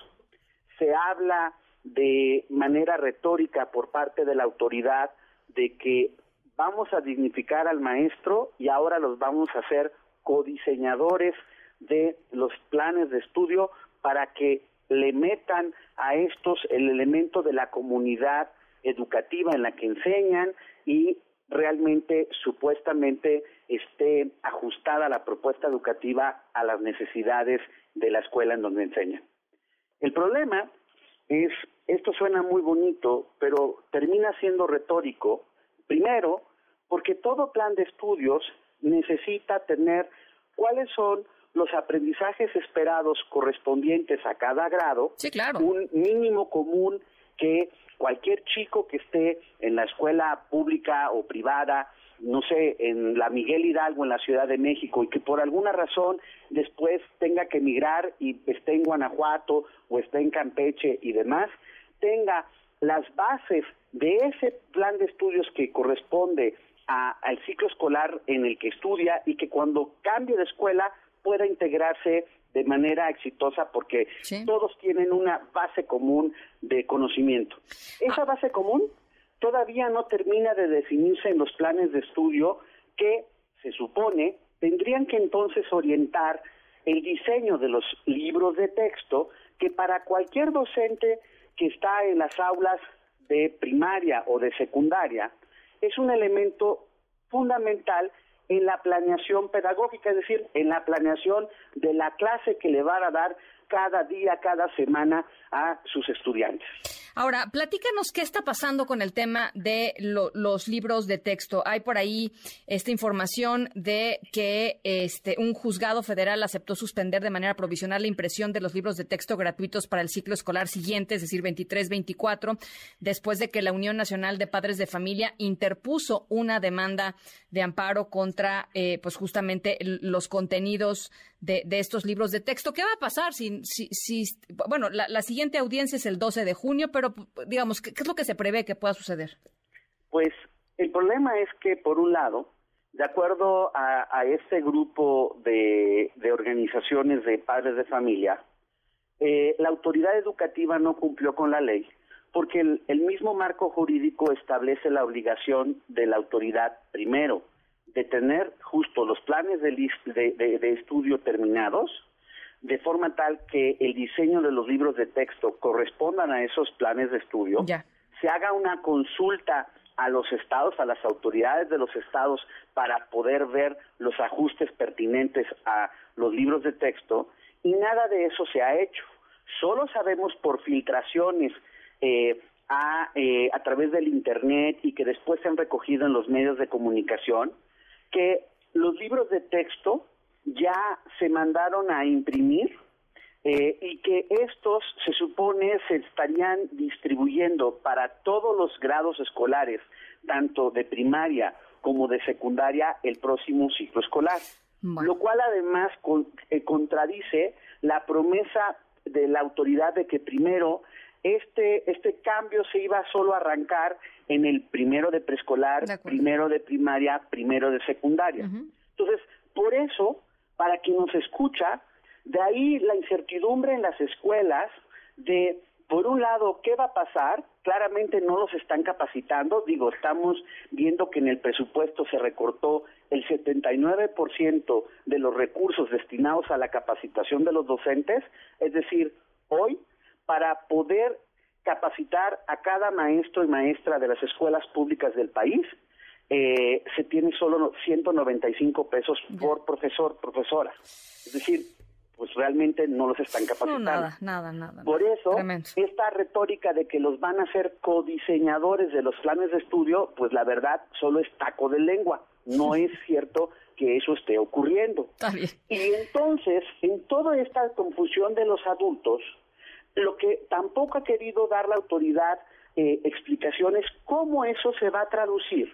se habla de manera retórica por parte de la autoridad de que vamos a dignificar al maestro y ahora los vamos a hacer codiseñadores de los planes de estudio para que le metan a estos el elemento de la comunidad educativa en la que enseñan y realmente supuestamente esté ajustada la propuesta educativa a las necesidades de la escuela en donde enseñan. El problema es, esto suena muy bonito, pero termina siendo retórico, primero, porque todo plan de estudios necesita tener cuáles son los aprendizajes esperados correspondientes a cada grado, un mínimo común que cualquier chico que esté en la escuela pública o privada, no sé, en la Miguel Hidalgo, en la Ciudad de México, y que por alguna razón después tenga que emigrar y esté en Guanajuato o esté en Campeche y demás, tenga las bases de ese plan de estudios que corresponde al ciclo escolar en el que estudia y que cuando cambie de escuela pueda integrarse de manera exitosa porque todos tienen una base común de conocimiento. Esa base común todavía no termina de definirse en los planes de estudio que se supone tendrían que entonces orientar el diseño de los libros de texto que para cualquier docente que está en las aulas de primaria o de secundaria es un elemento fundamental en la planeación pedagógica, es decir, en la planeación de la clase que le van a dar cada día, cada semana a sus estudiantes. Ahora, platícanos qué está pasando con el tema de los libros de texto. Hay por ahí esta información de que este, un juzgado federal aceptó suspender de manera provisional la impresión de los libros de texto gratuitos para el ciclo escolar siguiente, es decir, 23-24, después de que la Unión Nacional de Padres de Familia interpuso una demanda de amparo contra, eh, pues justamente los contenidos de, estos libros de texto. ¿Qué va a pasar si, bueno, la, siguiente audiencia es el 12 de junio, pero digamos, ¿qué, es lo que se prevé que pueda suceder? Pues el problema es que, por un lado, de acuerdo a, este grupo de, organizaciones de padres de familia, eh, la autoridad educativa no cumplió con la ley porque el, mismo marco jurídico establece la obligación de la autoridad, primero, de tener justo los planes de, de, estudio terminados, de forma tal que el diseño de los libros de texto correspondan a esos planes de estudio, se haga una consulta a los estados, a las autoridades de los estados, para poder ver los ajustes pertinentes a los libros de texto, y nada de eso se ha hecho. Solo sabemos por filtraciones eh, a, eh, a través del Internet y que después se han recogido en los medios de comunicación, que los libros de texto ya se mandaron a imprimir eh, y que estos se supone se estarían distribuyendo para todos los grados escolares, tanto de primaria como de secundaria, el próximo ciclo escolar. Lo cual además eh, contradice la promesa de la autoridad de que primero este, este cambio se iba solo a arrancar en el primero de preescolar, primero de primaria, primero de secundaria. Entonces, por eso, para quien nos escucha, de ahí la incertidumbre en las escuelas de, por un lado, ¿qué va a pasar? Claramente no los están capacitando, digo, estamos viendo que en el presupuesto se recortó el 79% de los recursos destinados a la capacitación de los docentes, es decir, hoy para poder capacitar a cada maestro y maestra de las escuelas públicas del país. Eh, se tiene solo 195 pesos por profesor, profesora. Es decir, pues realmente no los están capacitando. nada, nada, nada. Por eso, esta retórica de que los van a ser codiseñadores de los planes de estudio, pues la verdad solo es taco de lengua. No *laughs* es cierto que eso esté ocurriendo. Y entonces, en toda esta confusión de los adultos, lo que tampoco ha querido dar la autoridad eh, explicaciones cómo eso se va a traducir.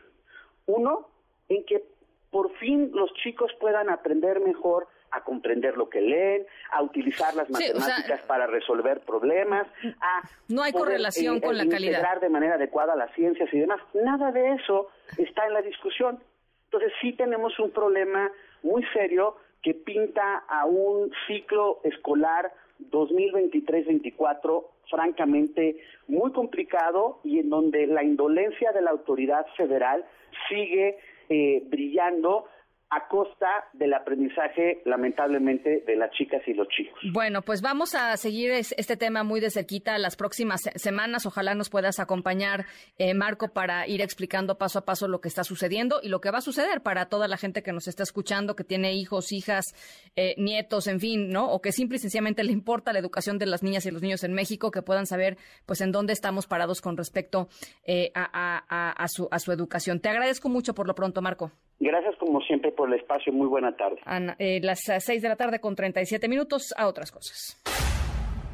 Uno, en que por fin los chicos puedan aprender mejor a comprender lo que leen, a utilizar las matemáticas para resolver problemas, a no hay correlación eh, con la calidad. integrar de manera adecuada las ciencias y demás. Nada de eso está en la discusión. Entonces sí tenemos un problema muy serio que pinta a un ciclo escolar 2023-24 francamente muy complicado y en donde la indolencia de la autoridad federal sigue eh, brillando a costa del aprendizaje, lamentablemente, de las chicas y los chicos. Bueno, pues vamos a seguir este tema muy de cerquita las próximas semanas. Ojalá nos puedas acompañar, eh, Marco, para ir explicando paso a paso lo que está sucediendo y lo que va a suceder para toda la gente que nos está escuchando, que tiene hijos, hijas, eh, nietos, en fin, ¿no? O que simple y sencillamente le importa la educación de las niñas y los niños en México, que puedan saber, pues, en dónde estamos parados con respecto eh, a, su, a su educación. Te agradezco mucho por lo pronto, Marco. Gracias como siempre por el espacio. Muy buena tarde. Ana, eh, las 6 eh, de la tarde con 37 minutos a otras cosas.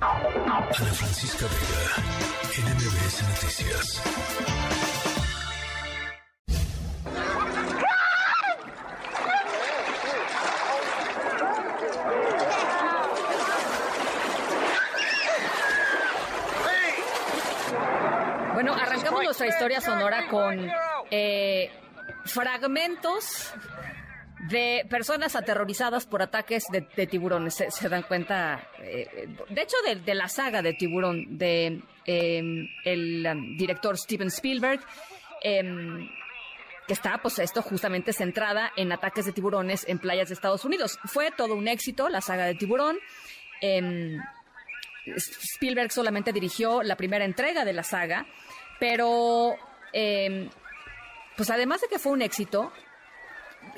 Ana Francisca Vega, NMBS Noticias. Bueno, arrancamos nuestra historia sonora con eh, fragmentos de personas aterrorizadas por ataques de, tiburones. Se, dan cuenta, eh, de hecho, de, la saga de tiburón de em, el um, director Steven Spielberg. Em, que está, pues esto justamente centrada en ataques de tiburones en playas de Estados Unidos. Fue todo un éxito la saga de tiburón. Em, Spielberg solamente dirigió la primera entrega de la saga, pero pues además de que fue un éxito,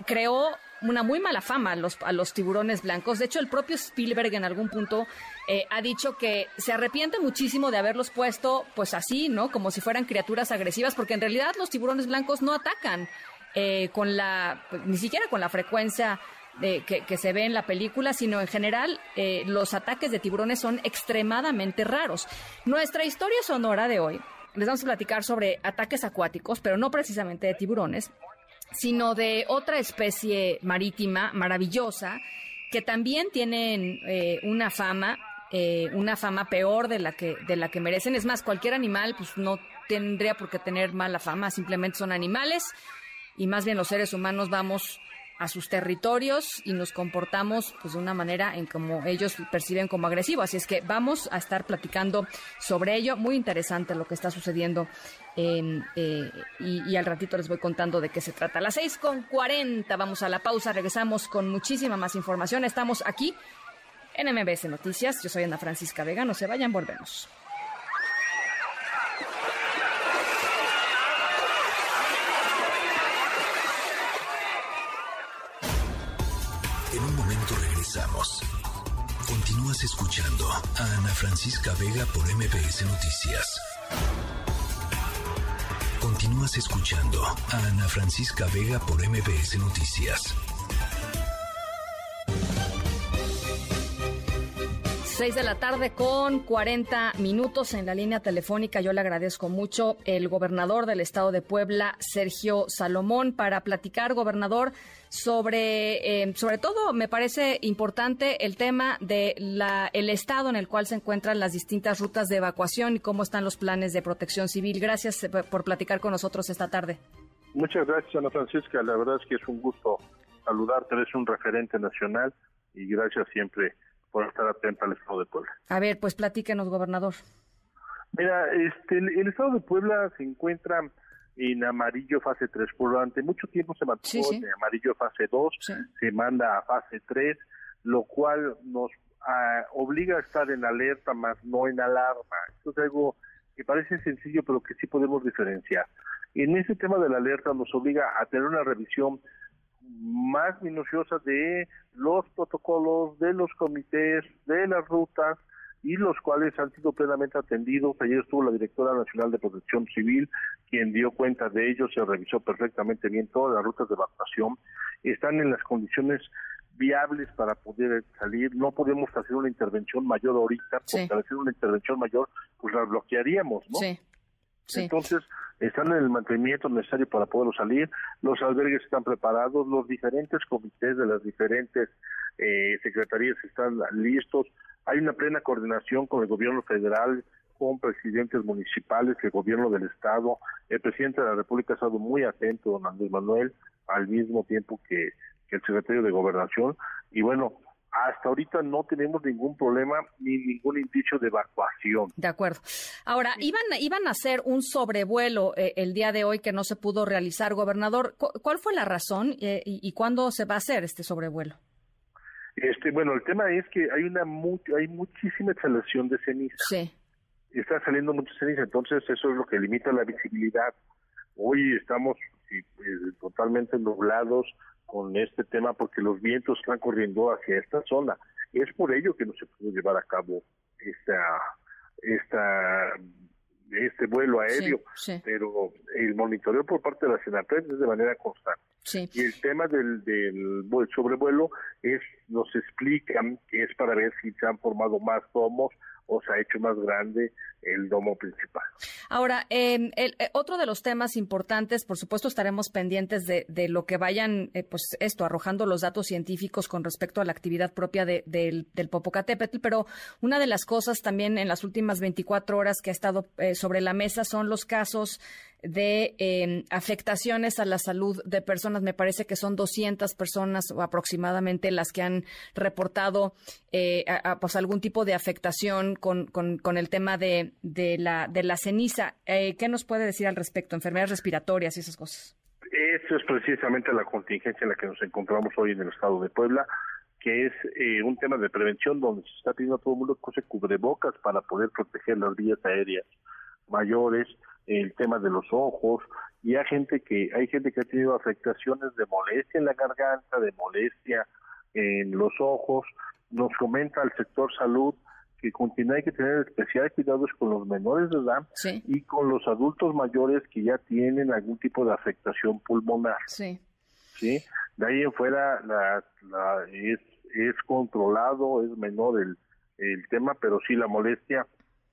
creó una muy mala fama a los, a los tiburones blancos. De hecho, el propio Spielberg en algún punto eh, ha dicho que se arrepiente muchísimo de haberlos puesto pues así, ¿no? Como si fueran criaturas agresivas, porque en realidad los tiburones blancos no atacan eh, con la, ni siquiera con la frecuencia de, que, se ve en la película, sino en general eh, los ataques de tiburones son extremadamente raros. Nuestra historia sonora de hoy les vamos a platicar sobre ataques acuáticos, pero no precisamente de tiburones, sino de otra especie marítima maravillosa que también tienen eh, una fama, eh, una fama peor de la que de la que merecen. Es más, cualquier animal, pues no tendría por qué tener mala fama, simplemente son animales y más bien los seres humanos vamos a sus territorios y nos comportamos pues de una manera en como ellos perciben como agresivo. Así es que vamos a estar platicando sobre ello. Muy interesante lo que está sucediendo eh, y, al ratito les voy contando de qué se trata. A las seis con cuarenta vamos a la pausa, regresamos con muchísima más información. Estamos aquí en MBS Noticias. Yo soy Ana Francisca Vega. No se vayan, volvemos. Continúas escuchando a Ana Francisca Vega por MBS Noticias. Continúas escuchando a Ana Francisca Vega por MBS Noticias. 6 de la tarde con 40 minutos en la línea telefónica. Yo le agradezco mucho el gobernador del estado de Puebla, Sergio Salomón, para platicar, gobernador, sobre, eh, sobre todo, me parece importante el tema de la, el estado en el cual se encuentran las distintas rutas de evacuación y cómo están los planes de protección civil. Gracias por platicar con nosotros esta tarde. Muchas gracias, Ana Francisca. La verdad es que es un gusto saludarte. Eres un referente nacional y gracias siempre por estar atenta al Estado de Puebla. A ver, pues platíquenos, gobernador. Mira, este, el, Estado de Puebla se encuentra en amarillo fase 3. Por durante mucho tiempo se mantuvo en amarillo fase 2, se manda a fase 3, lo cual nos ah, obliga a estar en alerta, más no en alarma. Esto es algo que parece sencillo, pero que sí podemos diferenciar. En ese tema de la alerta nos obliga a tener una revisión más minuciosa de los protocolos, de los comités, de las rutas, y los cuales han sido plenamente atendidos. Ayer estuvo la directora nacional de protección civil, quien dio cuenta de ellos, se revisó perfectamente bien todas las rutas de evacuación, están en las condiciones viables para poder salir. No podemos hacer una intervención mayor ahorita, porque al hacer una intervención mayor, pues la bloquearíamos, ¿no? Sí. Entonces, están en el mantenimiento necesario para poder salir, los albergues están preparados, los diferentes comités de las diferentes eh, secretarías están listos, hay una plena coordinación con el gobierno federal, con presidentes municipales, el gobierno del estado, el presidente de la República ha estado muy atento, don Andrés Manuel, al mismo tiempo que, el secretario de Gobernación, y bueno, hasta ahorita no tenemos ningún problema ni ningún indicio de evacuación. De acuerdo. Ahora, iban, iban a hacer un sobrevuelo eh, el día de hoy que no se pudo realizar, gobernador. ¿Cuál fue la razón eh, y, cuándo se va a hacer este sobrevuelo? Este, bueno, el tema es que hay una hay muchísima exhalación de ceniza. Sí. Está saliendo mucha ceniza, entonces eso es lo que limita la visibilidad. Hoy estamos pues, totalmente nublados con este tema porque los vientos están corriendo hacia esta zona. Es por ello que no se pudo llevar a cabo esta esta este vuelo aéreo, pero el monitoreo por parte de la Senatel es de manera constante. Y el tema del, del sobrevuelo es, nos explican que es para ver si se han formado más domos o se ha hecho más grande el domo principal. Ahora, eh, el, otro de los temas importantes, por supuesto, estaremos pendientes de, de lo que vayan, eh, pues esto, arrojando los datos científicos con respecto a la actividad propia de, del, del Popocatépetl, pero una de las cosas también en las últimas 24 horas que ha estado eh, sobre la mesa son los casos de eh, afectaciones a la salud de personas. Me parece que son 200 personas aproximadamente las que han reportado eh, pues algún tipo de afectación con, con, el tema de, de, la, de la ceniza. Eh, ¿Qué nos puede decir al respecto? Enfermedades respiratorias y esas cosas. Eso es precisamente la contingencia en la que nos encontramos hoy en el estado de Puebla que es eh, un tema de prevención donde se está pidiendo a todo el mundo que use cubrebocas para poder proteger las vías aéreas mayores, el tema de los ojos y hay gente que hay gente que ha tenido afectaciones de molestia en la garganta, de molestia en los ojos. Nos comenta el sector salud que continúa hay que tener especial cuidados con los menores de edad y con los adultos mayores que ya tienen algún tipo de afectación pulmonar. Sí. ¿Sí? De ahí en fuera la, la es, es controlado, es menor el, el tema, pero sí la molestia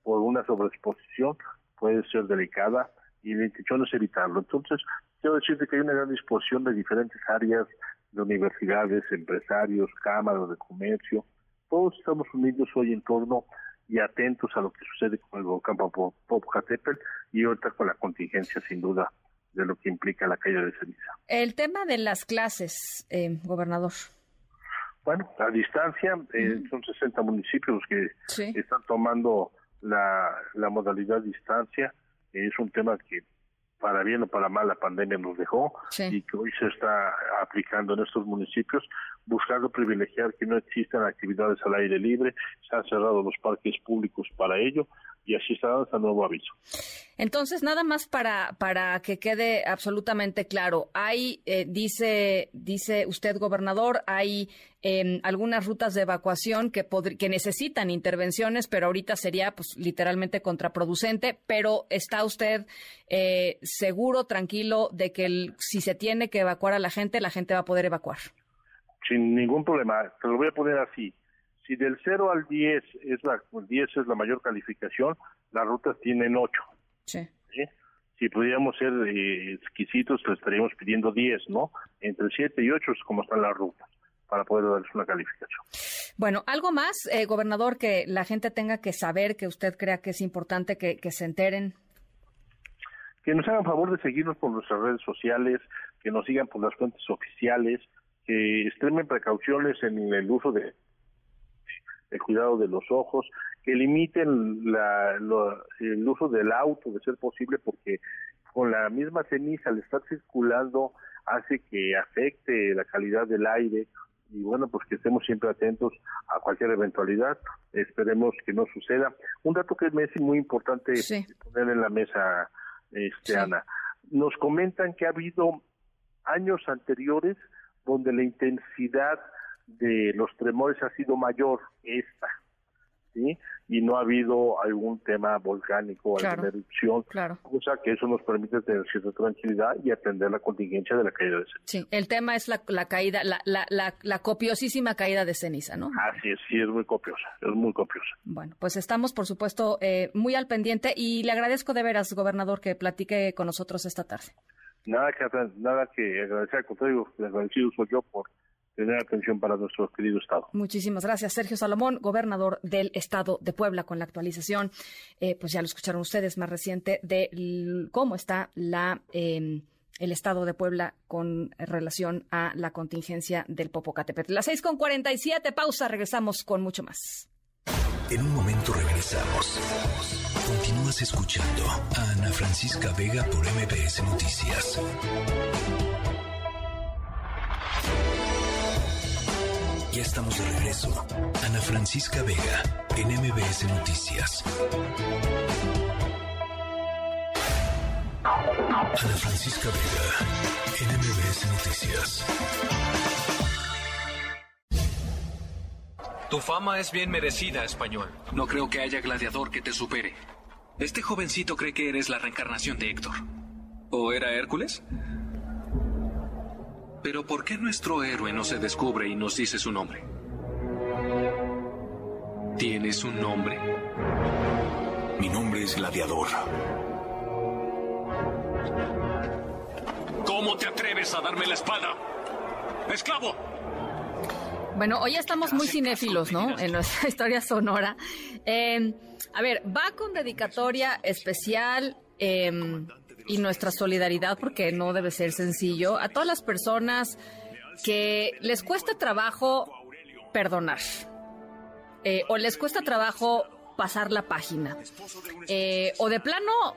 por una sobreexposición puede ser delicada y la intención es evitarlo. Entonces, quiero decirte que hay una gran disposición de diferentes áreas de universidades, empresarios, cámaras de comercio. Todos estamos unidos hoy en torno y atentos a lo que sucede con el volcán Popocatépetl y ahorita con la contingencia, sin duda, de lo que implica la caída de ceniza. El tema de las clases, eh, gobernador. Bueno, a distancia, eh, son 60 municipios que están tomando la, la modalidad distancia es un tema que para bien o para mal la pandemia nos dejó y que hoy se está aplicando en estos municipios buscando privilegiar que no existan actividades al aire libre, se han cerrado los parques públicos para ello y así está dando nuevo aviso. Entonces, nada más para, para que quede absolutamente claro, hay, eh, dice, dice usted, gobernador, hay em, algunas rutas de evacuación que, que necesitan intervenciones, pero ahorita sería pues literalmente contraproducente, pero está usted eh, seguro, tranquilo, de que si se tiene que evacuar a la gente, la gente va a poder evacuar. Sin ningún problema, te lo voy a poner así si del 0 al 10 es la, 10 es la mayor calificación, las rutas tienen 8. Sí. Si pudiéramos ser eh, exquisitos, le estaríamos pidiendo 10, ¿no? Entre 7 y 8 es como están las rutas para poder darles una calificación. Bueno, algo más, eh, gobernador, que la gente tenga que saber, que usted crea que es importante que, que se enteren. Que nos hagan favor de seguirnos por nuestras redes sociales, que nos sigan por las fuentes oficiales, que extremen precauciones en el uso de el cuidado de los ojos, que limiten la, el uso del auto de ser posible porque con la misma ceniza al estar circulando hace que afecte la calidad del aire y bueno, pues que estemos siempre atentos a cualquier eventualidad. Esperemos que no suceda. Un dato que me es muy importante poner en la mesa, este, Ana. Nos comentan que ha habido años anteriores donde la intensidad de los tremores ha sido mayor que esta. ¿sí? y no ha habido algún tema volcánico, alguna erupción, cosa que eso nos permite tener cierta tranquilidad y atender la contingencia de la caída de ceniza. Sí, el tema es la, caída, la, la, la, copiosísima caída de ceniza, ¿no? Así es, sí, es muy copiosa, es muy copiosa. Bueno, pues estamos, por supuesto, eh, muy al pendiente y le agradezco de veras, gobernador, que platique con nosotros esta tarde. Nada que, nada que agradecer, al contrario, agradecido soy yo por tener atención para nuestro querido Estado. Muchísimas gracias, Sergio Salomón, gobernador del Estado de Puebla, con la actualización, eh, pues ya lo escucharon ustedes, más reciente, de cómo está la... Em, el estado de Puebla con relación a la contingencia del Popocatépetl. Las seis con siete, pausa, regresamos con mucho más. En un momento regresamos. Continúas escuchando a Ana Francisca Vega por MBS Noticias. Ya estamos de regreso. Ana Francisca Vega, en MBS Noticias. Ana Francisca Vega, en MBS Noticias. Tu fama es bien merecida, español. No creo que haya gladiador que te supere. Este jovencito cree que eres la reencarnación de Héctor. ¿O era Hércules? Pero ¿por qué nuestro héroe no se descubre y nos dice su nombre? ¿Tienes un nombre? Mi nombre es Gladiador. ¿Cómo te atreves a darme la espada? ¡Esclavo! Bueno, hoy estamos muy cinéfilos, ¿no? En nuestra *laughs* historia sonora. Eh, a ver, va con dedicatoria especial. Eh, y nuestra solidaridad, porque no debe ser sencillo, a todas las personas que les cuesta trabajo perdonar eh, o les cuesta trabajo pasar la página eh, o de plano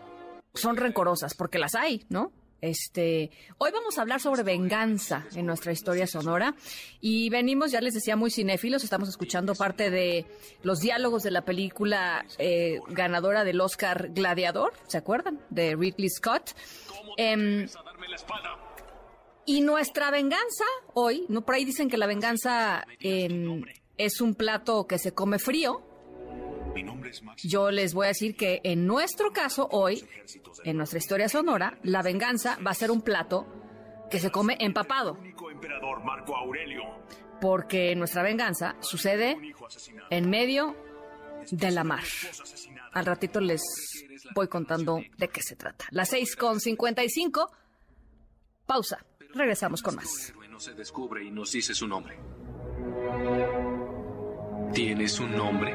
son rencorosas, porque las hay, ¿no? Este, hoy vamos a hablar sobre venganza en nuestra historia sonora y venimos, ya les decía, muy cinéfilos. Estamos escuchando parte de los diálogos de la película eh, ganadora del Oscar Gladiador, ¿se acuerdan? De Ridley Scott. Em, y nuestra venganza hoy, no por ahí dicen que la venganza em, es un plato que se come frío. Yo les voy a decir que en nuestro caso hoy, en nuestra historia sonora, la venganza va a ser un plato que se come empapado. Porque nuestra venganza sucede en medio de la mar. Al ratito les voy contando de qué se trata. Las 6 con 55. Pausa. Regresamos con más. No se descubre y nos dice su nombre. ¿Tienes un nombre?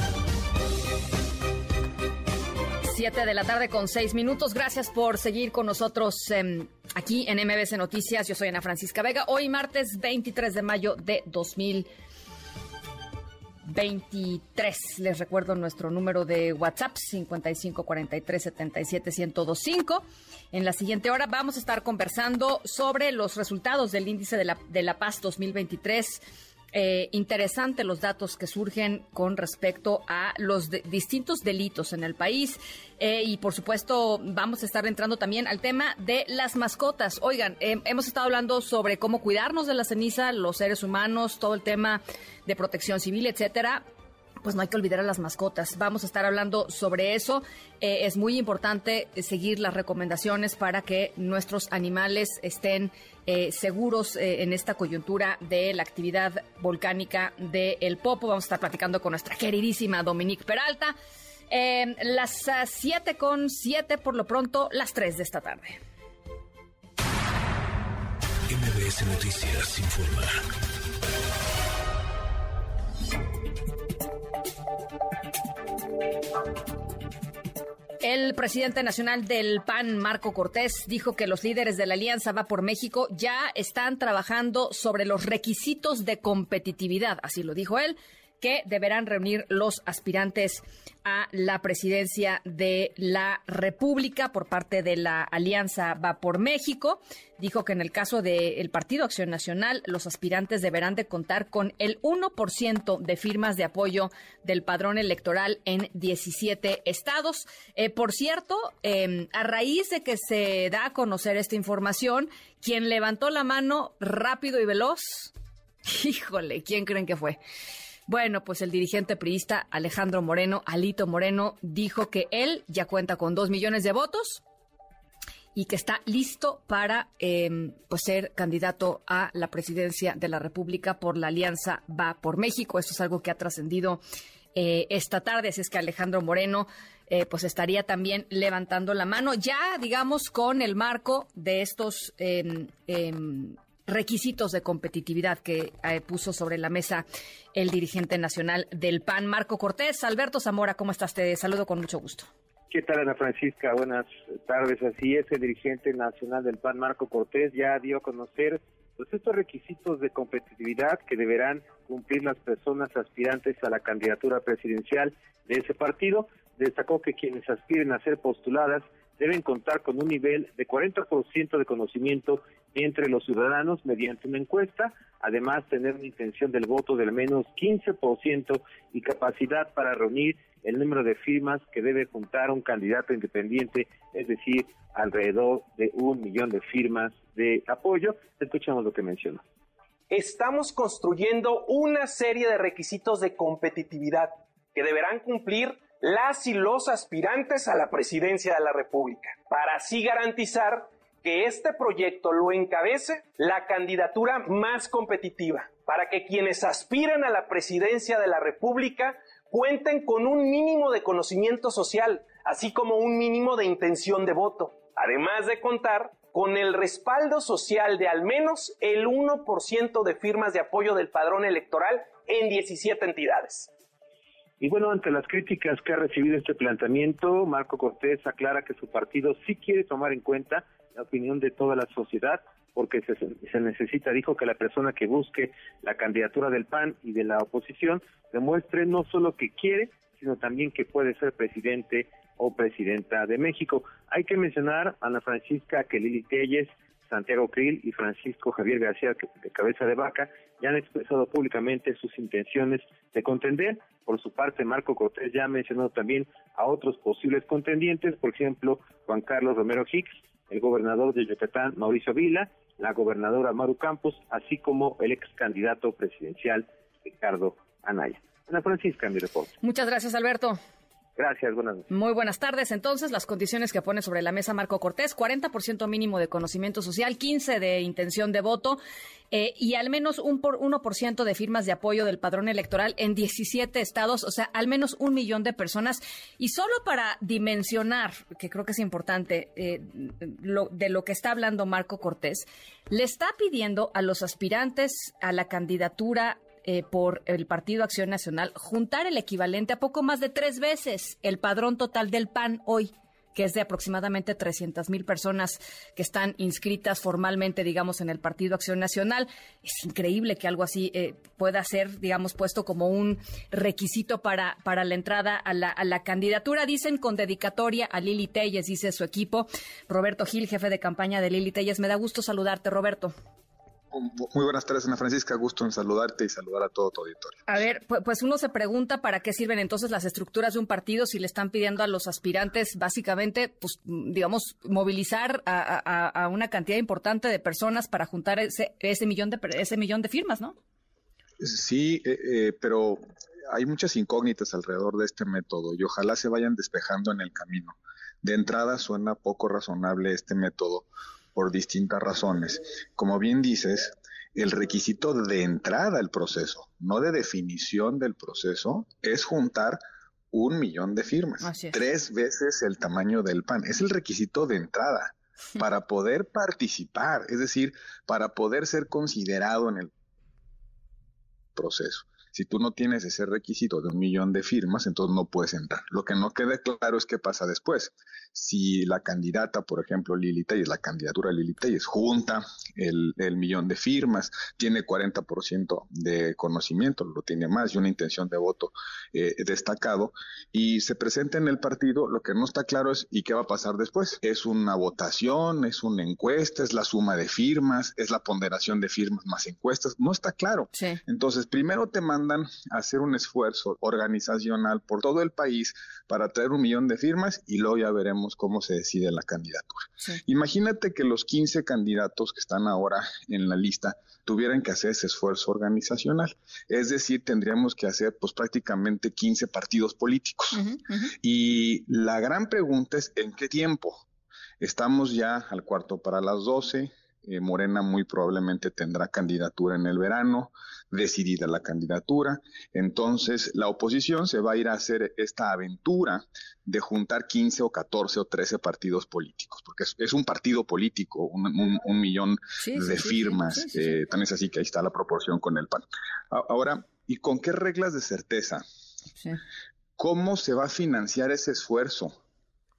7 de la tarde con 6 minutos. Gracias por seguir con nosotros em, aquí en MBS Noticias. Yo soy Ana Francisca Vega. Hoy martes 23 de mayo de 2023. Les recuerdo nuestro número de WhatsApp 5543771025. En la siguiente hora vamos a estar conversando sobre los resultados del índice de la, de la paz 2023 eh, interesante los datos que surgen con respecto a los distintos delitos en el país. Eh, y por supuesto, vamos a estar entrando también al tema de las mascotas. Oigan, em, hemos estado hablando sobre cómo cuidarnos de la ceniza, los seres humanos, todo el tema de protección civil, etcétera pues no hay que olvidar a las mascotas. Vamos a estar hablando sobre eso. Eh, es muy importante seguir las recomendaciones para que nuestros animales estén eh, seguros eh, en esta coyuntura de la actividad volcánica de Popo. Vamos a estar platicando con nuestra queridísima Dominique Peralta. Eh, las ah, 7 con 7, por lo pronto, las 3 de esta tarde. MBS Noticias informa. Thank you. El presidente nacional del PAN, Marco Cortés, dijo que los líderes de la Alianza Va por México ya están trabajando sobre los requisitos de competitividad, así lo dijo él, que deberán reunir los aspirantes a la presidencia de la República por parte de la Alianza Va por México. Dijo que en el caso del Partido Acción Nacional, los aspirantes deberán de contar con el 1% de firmas de apoyo del padrón electoral en 17 estados. Eh, por cierto, em, a raíz de que se da a conocer esta información, quien levantó la mano rápido y veloz, *laughs* híjole, ¿quién creen que fue? Bueno, pues el dirigente priista Alejandro Moreno, Alito Moreno, dijo que él ya cuenta con dos millones de votos y que está listo para em, pues ser candidato a la presidencia de la República por la Alianza Va por México. Esto es algo que ha trascendido eh, esta tarde, así es que Alejandro Moreno eh, pues estaría también levantando la mano, ya digamos con el marco de estos em, em, requisitos de competitividad que eh, puso sobre la mesa el dirigente nacional del PAN, Marco Cortés. Alberto Zamora, ¿cómo estás? Te saludo con mucho gusto. ¿Qué tal, Ana Francisca? Buenas tardes. Así es, el dirigente nacional del PAN, Marco Cortés, ya dio a conocer pues, estos requisitos de competitividad que deberán cumplir las personas aspirantes a la candidatura presidencial de ese partido. Destacó que quienes aspiren a ser postuladas deben contar con un nivel de 40% de conocimiento entre los ciudadanos mediante una encuesta, además tener una intención del voto del menos 15% y capacidad para reunir el número de firmas que debe juntar un candidato independiente, es decir, alrededor de un millón de firmas de apoyo. Escuchamos lo que menciona. Estamos construyendo una serie de requisitos de competitividad que deberán cumplir las y los aspirantes a la presidencia de la República, para así garantizar que este proyecto lo encabece la candidatura más competitiva, para que quienes aspiran a la presidencia de la República cuenten con un mínimo de conocimiento social, así como un mínimo de intención de voto, además de contar con el respaldo social de al menos el 1% de firmas de apoyo del padrón electoral en 17 entidades. Y bueno, ante las críticas que ha recibido este planteamiento, Marco Cortés aclara que su partido sí quiere tomar en cuenta la opinión de toda la sociedad, porque se, necesita, dijo, que la persona que busque la candidatura del PAN y de la oposición demuestre no solo que quiere, sino también que puede ser presidente o presidenta de México. Hay que mencionar, Ana Francisca, que Lili Telles Santiago Krill y Francisco Javier García de Cabeza de Vaca ya han expresado públicamente sus intenciones de contender. Por su parte, Marco Cortés ya ha mencionado también a otros posibles contendientes, por ejemplo, Juan Carlos Romero Hicks, el gobernador de Yucatán, Mauricio Vila, la gobernadora Maru Campos, así como el ex candidato presidencial Ricardo Anaya. Ana Francisca, mi reporte. Muchas gracias, Alberto. Gracias, buenas noches. Muy buenas tardes. Entonces, las condiciones que pone sobre la mesa Marco Cortés, 40% mínimo de conocimiento social, 15% de intención de voto eh, y al menos un por 1% de firmas de apoyo del padrón electoral en 17 estados, o sea, al menos un millón de personas. Y solo para dimensionar, que creo que es importante, eh, lo, de lo que está hablando Marco Cortés, le está pidiendo a los aspirantes a la candidatura eh, por el Partido Acción Nacional juntar el equivalente a poco más de tres veces el padrón total del PAN hoy que es de aproximadamente 300 mil personas que están inscritas formalmente, digamos, en el Partido Acción Nacional. Es increíble que algo así eh, pueda ser, digamos, puesto como un requisito para, para la entrada a la, a la candidatura. Dicen con dedicatoria a Lili Telles, dice su equipo. Roberto Gil, jefe de campaña de Lili Telles. Me da gusto saludarte, Roberto. Muy buenas tardes, Ana Francisca. Gusto en saludarte y saludar a todo tu auditorio. A ver, pues uno se pregunta para qué sirven entonces las estructuras de un partido si le están pidiendo a los aspirantes, básicamente, pues, digamos, movilizar a, una cantidad importante de personas para juntar ese, ese, millón, de, ese millón de firmas, ¿no? Sí, eh, eh, pero hay muchas incógnitas alrededor de este método y ojalá se vayan despejando en el camino. De entrada suena poco razonable este método por distintas razones. Como bien dices, el requisito de entrada al proceso, no de definición del proceso, es juntar un millón de firmas, tres veces el tamaño del PAN. Es el requisito de entrada *laughs* para poder participar, es decir, para poder ser considerado en el proceso. Si tú no tienes ese requisito de un millón de firmas, entonces no puedes entrar. Lo que no queda claro es qué pasa después. Si la candidata, por ejemplo, Lili Telles, la candidatura de Lili Telles, junta el, millón de firmas, tiene 40% de conocimiento, lo tiene más y una intención de voto eh, destacado, y se presenta en el partido, lo que no está claro es ¿y qué va a pasar después? ¿Es una votación? ¿Es una encuesta? ¿Es la suma de firmas? ¿Es la ponderación de firmas más encuestas? No está claro. Entonces, primero te mandan a hacer un esfuerzo organizacional por todo el país para traer un millón de firmas y luego ya veremos cómo se decide la candidatura. Imagínate que los 15 candidatos que están ahora en la lista tuvieran que hacer ese esfuerzo organizacional. Es decir, tendríamos que hacer pues prácticamente 15 partidos políticos. Y la gran pregunta es, ¿en qué tiempo? Estamos ya al cuarto para las 12, eh, Morena muy probablemente tendrá candidatura en el verano, decidida la candidatura. Entonces, la oposición se va a ir a hacer esta aventura de juntar 15 o 14 o 13 partidos políticos, porque es, un partido político, un, millón de firmas. Eh, tan es así que ahí está la proporción con el PAN. Ahora, ¿y con qué reglas de certeza? ¿Cómo se va a financiar ese esfuerzo?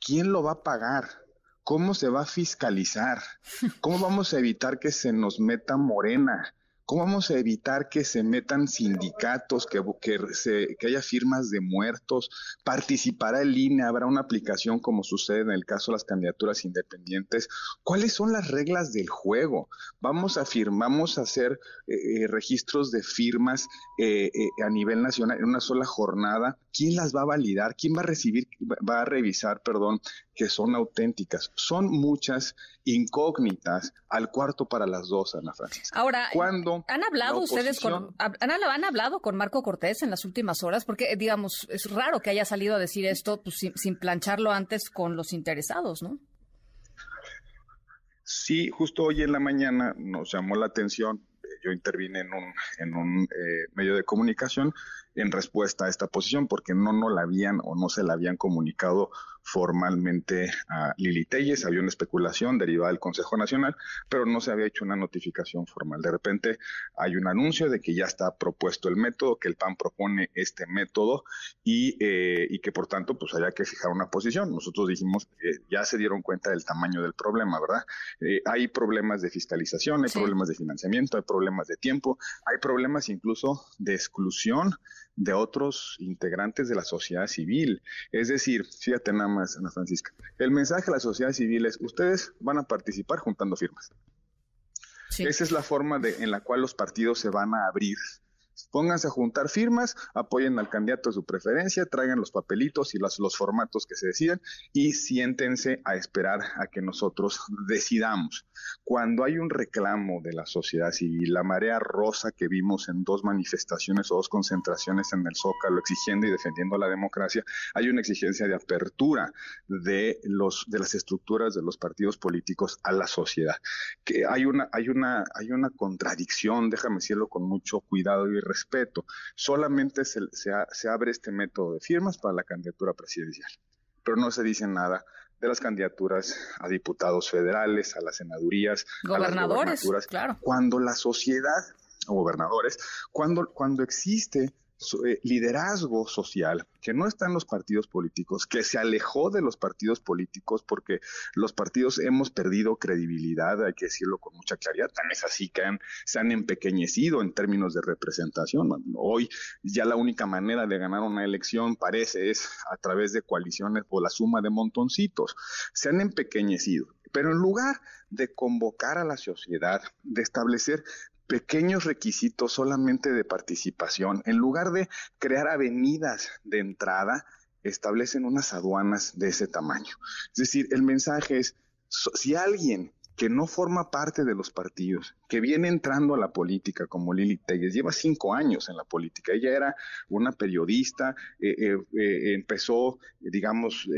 ¿Quién lo va a pagar? ¿Cómo se va a fiscalizar? *laughs* ¿Cómo vamos a evitar que se nos meta morena? ¿Cómo vamos a evitar que se metan sindicatos, que, que, haya firmas de muertos? ¿Participará el INE? ¿Habrá una aplicación como sucede en el caso de las candidaturas independientes? ¿Cuáles son las reglas del juego? ¿Vamos a firmamos a hacer eh, eh, registros de firmas eh, a nivel nacional en una sola jornada? ¿Quién las va a validar? ¿Quién va a recibir, va a revisar, perdón, que son auténticas? Son muchas incógnitas al cuarto para las dos, Ana Francisca. Ahora, ¿cuándo ¿han hablado ustedes con, han, hablado con Marco Cortés en las últimas horas? Porque, digamos, es raro que haya salido a decir esto pues, sin, plancharlo antes con los interesados, ¿no? Sí, justo hoy en la mañana nos llamó la atención, yo intervine en un, en un eh, medio de comunicación en respuesta a esta posición porque no no la habían o no se la habían comunicado formalmente a Lili Telles, había una especulación derivada del Consejo Nacional, pero no se había hecho una notificación formal. De repente hay un anuncio de que ya está propuesto el método, que el PAN propone este método y, eh, y que por tanto pues haya que fijar una posición. Nosotros dijimos, que ya se dieron cuenta del tamaño del problema, ¿verdad? Eh, hay problemas de fiscalización, hay problemas de financiamiento, hay problemas de tiempo, hay problemas incluso de exclusión de otros integrantes de la sociedad civil. Es decir, fíjate nada más, Ana Francisca, el mensaje a la sociedad civil es, ustedes van a participar juntando firmas. Esa es la forma de, en la cual los partidos se van a abrir Pónganse a juntar firmas, apoyen al candidato de su preferencia, traigan los papelitos y los, los formatos que se decidan y siéntense a esperar a que nosotros decidamos. Cuando hay un reclamo de la sociedad civil, la marea rosa que vimos en dos manifestaciones o dos concentraciones en el Zócalo exigiendo y defendiendo la democracia, hay una exigencia de apertura de los de las estructuras de los partidos políticos a la sociedad. Que hay una hay una hay una contradicción, déjame decirlo con mucho cuidado y respeto. Solamente se, se, abre este método de firmas para la candidatura presidencial, pero no se dice nada de las candidaturas a diputados federales, a las senadurías, gobernadores, a las claro. Cuando la sociedad, o gobernadores, cuando, cuando existe liderazgo social que no está en los partidos políticos, que se alejó de los partidos políticos porque los partidos hemos perdido credibilidad, hay que decirlo con mucha claridad, tan es así que se han empequeñecido en términos de representación. Hoy ya la única manera de ganar una elección parece es a través de coaliciones o la suma de montoncitos. Se han empequeñecido. Pero en lugar de convocar a la sociedad, de establecer pequeños requisitos solamente de participación, en lugar de crear avenidas de entrada, establecen unas aduanas de ese tamaño. Es decir, el mensaje es, si alguien que no forma parte de los partidos, que viene entrando a la política como Lili Telles, lleva cinco años en la política. Ella era una periodista, eh, eh, eh, empezó, digamos,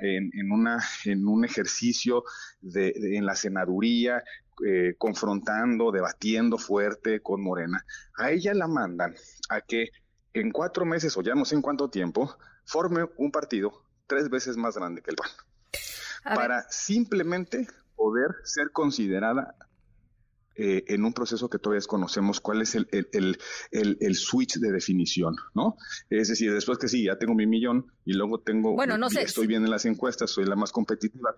en, una, en un ejercicio en la senaduría, eh, confrontando, debatiendo fuerte con Morena, a ella la mandan a que en cuatro meses o ya no sé en cuánto tiempo forme un partido tres veces más grande que el PAN. para simplemente poder ser considerada eh, en un proceso que todavía desconocemos cuál es el, el, el, el, switch de definición, ¿no? Es decir, después que sí, ya tengo mi millón y luego tengo, bueno, no sé. estoy bien en las encuestas, soy la más competitiva.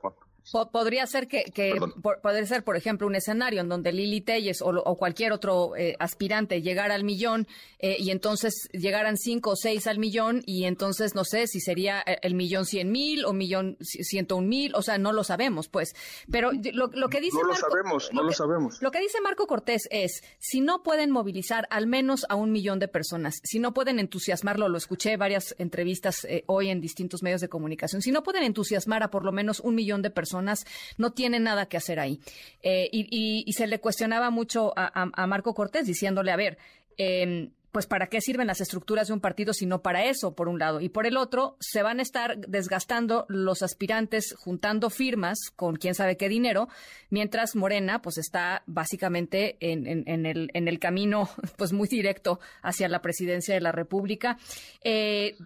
podría ser que, que podría ser, por ejemplo, un escenario en donde Lili Telles o, cualquier otro eh, aspirante llegara al millón eh, y entonces llegaran cinco o seis al millón y entonces no sé si sería el millón cien mil o millón ciento un mil, o sea, no lo sabemos, pues. Pero lo, lo que dice no lo sabemos, no lo, sabemos. Lo que dice Marco Cortés es, si no pueden movilizar al menos a un millón de personas, si no pueden entusiasmarlo, lo escuché varias entrevistas eh, hoy en distintos medios de comunicación, si no pueden entusiasmar a por lo menos un millón de personas, no tienen nada que hacer ahí. Eh, y, se le cuestionaba mucho a, Marco Cortés diciéndole, a ver, eh, pues para qué sirven las estructuras de un partido si no para eso, por un lado. Y por el otro, se van a estar desgastando los aspirantes juntando firmas con quién sabe qué dinero, mientras Morena pues está básicamente en, el, camino *laughs* pues muy directo hacia la presidencia de la República. Eh,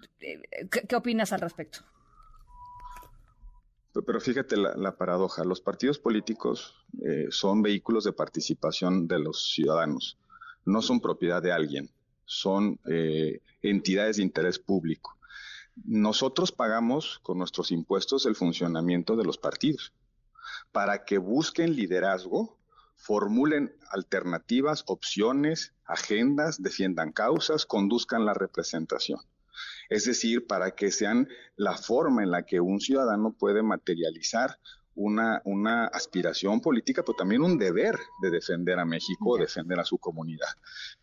¿qué, opinas al respecto? Pero fíjate la, paradoja, los partidos políticos eh, son vehículos de participación de los ciudadanos, no son propiedad de alguien son eh, entidades de interés público. Nosotros pagamos con nuestros impuestos el funcionamiento de los partidos para que busquen liderazgo, formulen alternativas, opciones, agendas, defiendan causas, conduzcan la representación. Es decir, para que sean la forma en la que un ciudadano puede materializar una, una aspiración política, pero también un deber de defender a México, defender a su comunidad.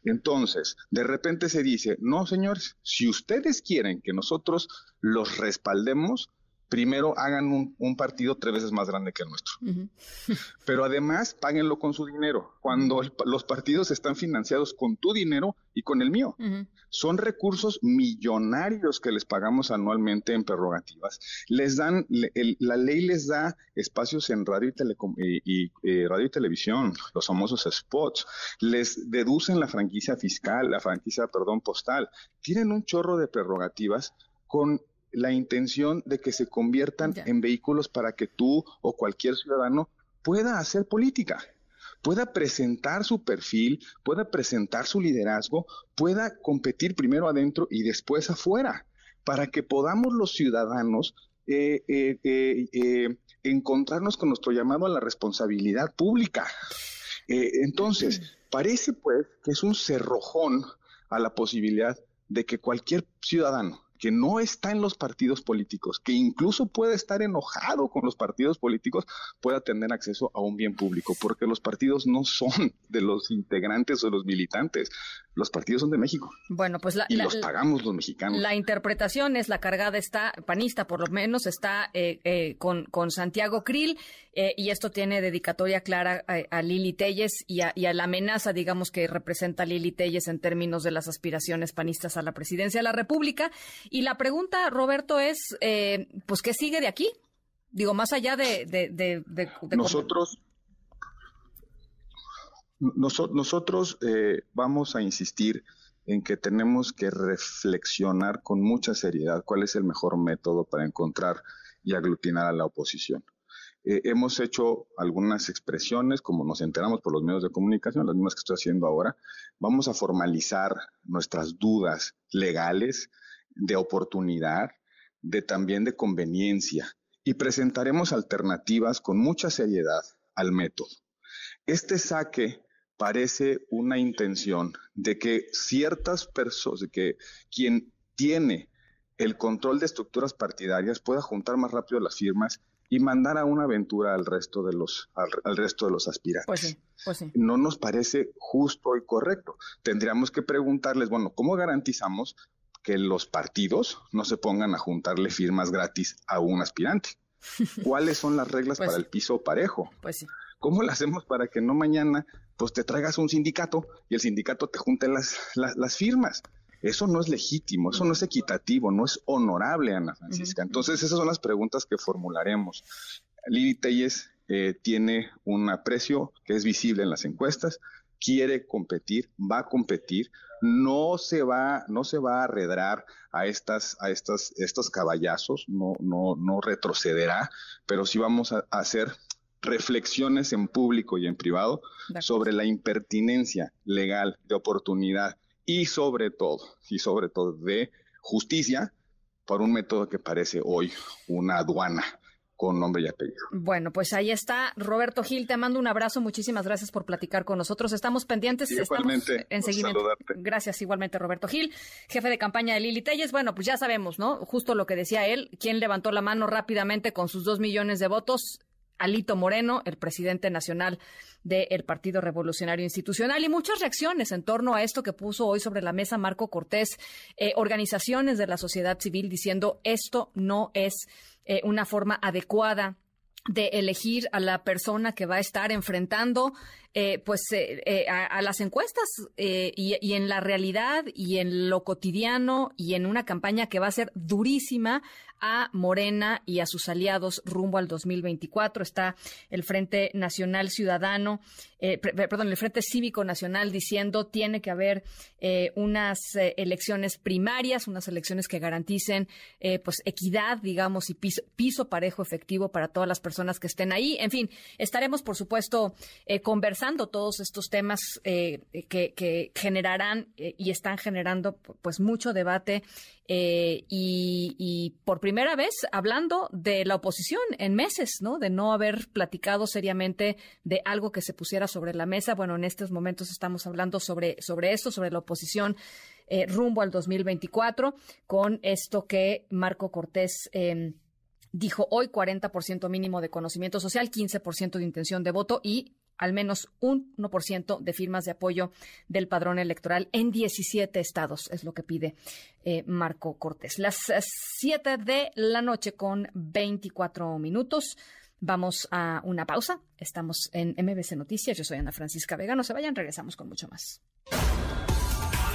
Entonces, de repente se dice, no, señores, si ustedes quieren que nosotros los respaldemos, primero hagan un, partido tres veces más grande que el nuestro. *laughs* Pero además, páguenlo con su dinero. Cuando los partidos están financiados con tu dinero y con el mío. Son recursos millonarios que les pagamos anualmente en prerrogativas. Les dan, la ley les da espacios en radio y, y, eh, radio y televisión, los famosos spots. Les deducen la franquicia fiscal, la franquicia, perdón, postal. Tienen un chorro de prerrogativas con la intención de que se conviertan en vehículos para que tú o cualquier ciudadano pueda hacer política, pueda presentar su perfil, pueda presentar su liderazgo, pueda competir primero adentro y después afuera, para que podamos los ciudadanos eh, eh, eh, encontrarnos con nuestro llamado a la responsabilidad pública. entonces, parece pues que es un cerrojón a la posibilidad de que cualquier ciudadano que no está en los partidos políticos, que incluso puede estar enojado con los partidos políticos, pueda tener acceso a un bien público, porque los partidos no son de los integrantes o los militantes, los partidos son de México. Bueno, pues la, y los pagamos los mexicanos. La interpretación es la cargada está panista, por lo menos está eh, eh, con, con Santiago Krill eh, y esto tiene dedicatoria clara a, Lili Telles y a, la amenaza, digamos, que representa Lili Telles en términos de las aspiraciones panistas a la presidencia de la República. Y la pregunta, Roberto, es, pues, ¿qué sigue de aquí? Digo, más allá de... de, nosotros, nosotros eh, vamos a insistir en que tenemos que reflexionar con mucha seriedad cuál es el mejor método para encontrar y aglutinar a la oposición. Eh, hemos hecho algunas expresiones, como nos enteramos por los medios de comunicación, las mismas que estoy haciendo ahora. Vamos a formalizar nuestras dudas legales de oportunidad, de también de conveniencia, y presentaremos alternativas con mucha seriedad al método. Este saque parece una intención de que ciertas personas, de que quien tiene el control de estructuras partidarias pueda juntar más rápido las firmas y mandar a una aventura al resto de los al, resto de los aspirantes. Pues pues no nos parece justo y correcto. Tendríamos que preguntarles, bueno, ¿cómo garantizamos que los partidos no se pongan a juntarle firmas gratis a un aspirante? *laughs* ¿Cuáles son las reglas pues para el piso parejo? Pues sí. ¿Cómo lo hacemos para que no mañana pues te traigas un sindicato y el sindicato te junte las, las, firmas? Eso no es legítimo, eso no es equitativo, no es honorable, Ana Francisca. Entonces, esas son las preguntas que formularemos. Lili Telles eh, tiene un aprecio que es visible en las encuestas, quiere competir, va a competir, no se va, no se va a arredrar a estas, a estas, estos caballazos, no, no, no retrocederá, pero sí vamos a hacer reflexiones en público y en privado sobre la impertinencia legal de oportunidad y sobre todo, y sobre todo de justicia por un método que parece hoy una aduana con nombre y apellido. Bueno, pues ahí está. Roberto Gil, te mando un abrazo. Muchísimas gracias por platicar con nosotros. Estamos pendientes. igualmente, en seguimiento. Gracias, igualmente, Roberto Gil, jefe de campaña de Lili Telles. Bueno, pues ya sabemos, ¿no? Justo lo que decía él. ¿Quién levantó la mano rápidamente con sus dos millones de votos? Alito Moreno, el presidente nacional del Partido Revolucionario Institucional, y muchas reacciones en torno a esto que puso hoy sobre la mesa Marco Cortés, eh, organizaciones de la sociedad civil diciendo esto no es eh, una forma adecuada de elegir a la persona que va a estar enfrentando eh, pues eh, a, las encuestas y, y, en la realidad y en lo cotidiano y en una campaña que va a ser durísima a Morena y a sus aliados rumbo al 2024. Está el Frente Nacional Ciudadano, eh, perdón, el Frente Cívico Nacional diciendo tiene que haber eh, unas eh, elecciones primarias, unas elecciones que garanticen pues equidad, digamos, y piso, piso, parejo efectivo para todas las personas que estén ahí. En fin, estaremos, por supuesto, conversando todos estos temas que, que, generarán y están generando pues mucho debate y, y por primera vez hablando de la oposición en meses, ¿no? De no haber platicado seriamente de algo que se pusiera sobre la mesa. Bueno, en estos momentos estamos hablando sobre, sobre esto, sobre la oposición eh, rumbo al 2024, con esto que Marco Cortés. Em, dijo hoy 40% mínimo de conocimiento social, 15% de intención de voto y al menos un 1% de firmas de apoyo del padrón electoral en 17 estados, es lo que pide eh, Marco Cortés. Las 7 de la noche con 24 minutos. Vamos a una pausa. Estamos en MBC Noticias. Yo soy Ana Francisca Vega. No se vayan, regresamos con mucho más.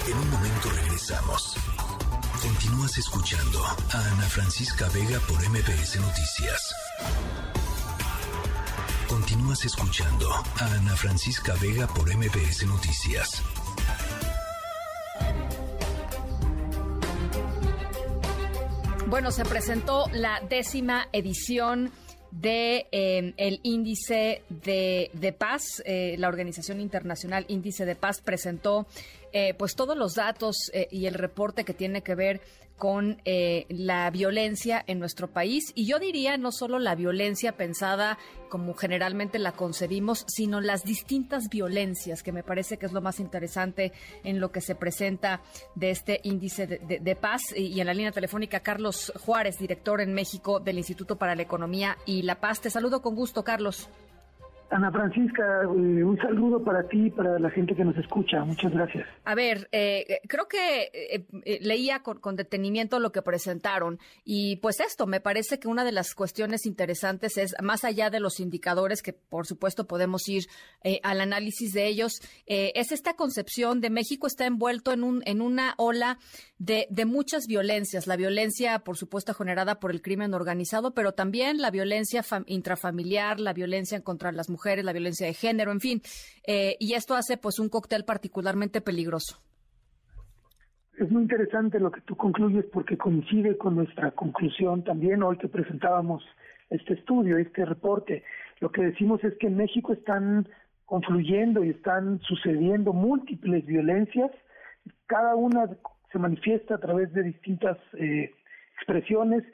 En un momento regresamos. Continúas escuchando a Ana Francisca Vega por MBS Noticias. Continúas escuchando a Ana Francisca Vega por MBS Noticias. Bueno, se presentó la décima edición de eh, el índice de, paz. Eh, la Organización Internacional Índice de Paz presentó eh, pues todos los datos y el reporte que tiene que ver con eh, la violencia en nuestro país. Y yo diría no solo la violencia pensada como generalmente la concebimos, sino las distintas violencias, que me parece que es lo más interesante en lo que se presenta de este índice de, paz. Y, en la línea telefónica, Carlos Juárez, director en México del Instituto para la Economía y la Paz. Te saludo con gusto, Carlos. Ana Francisca, eh, un saludo para ti y para la gente que nos escucha. Muchas gracias. A ver, eh, creo que eh, leía con, detenimiento lo que presentaron y pues esto, me parece que una de las cuestiones interesantes es, más allá de los indicadores, que por supuesto podemos ir al análisis de ellos, es esta concepción de México está envuelto en, un, en una ola de, muchas violencias. La violencia, por supuesto, generada por el crimen organizado, pero también la violencia intrafamiliar, la violencia contra las mujeres, la violencia de género, en fin. Eh, y esto hace pues un cóctel particularmente peligroso. Es muy interesante lo que tú concluyes porque coincide con nuestra conclusión también hoy que presentábamos este estudio, este reporte. Lo que decimos es que en México están confluyendo y están sucediendo múltiples violencias, cada una se manifiesta a través de distintas eh, expresiones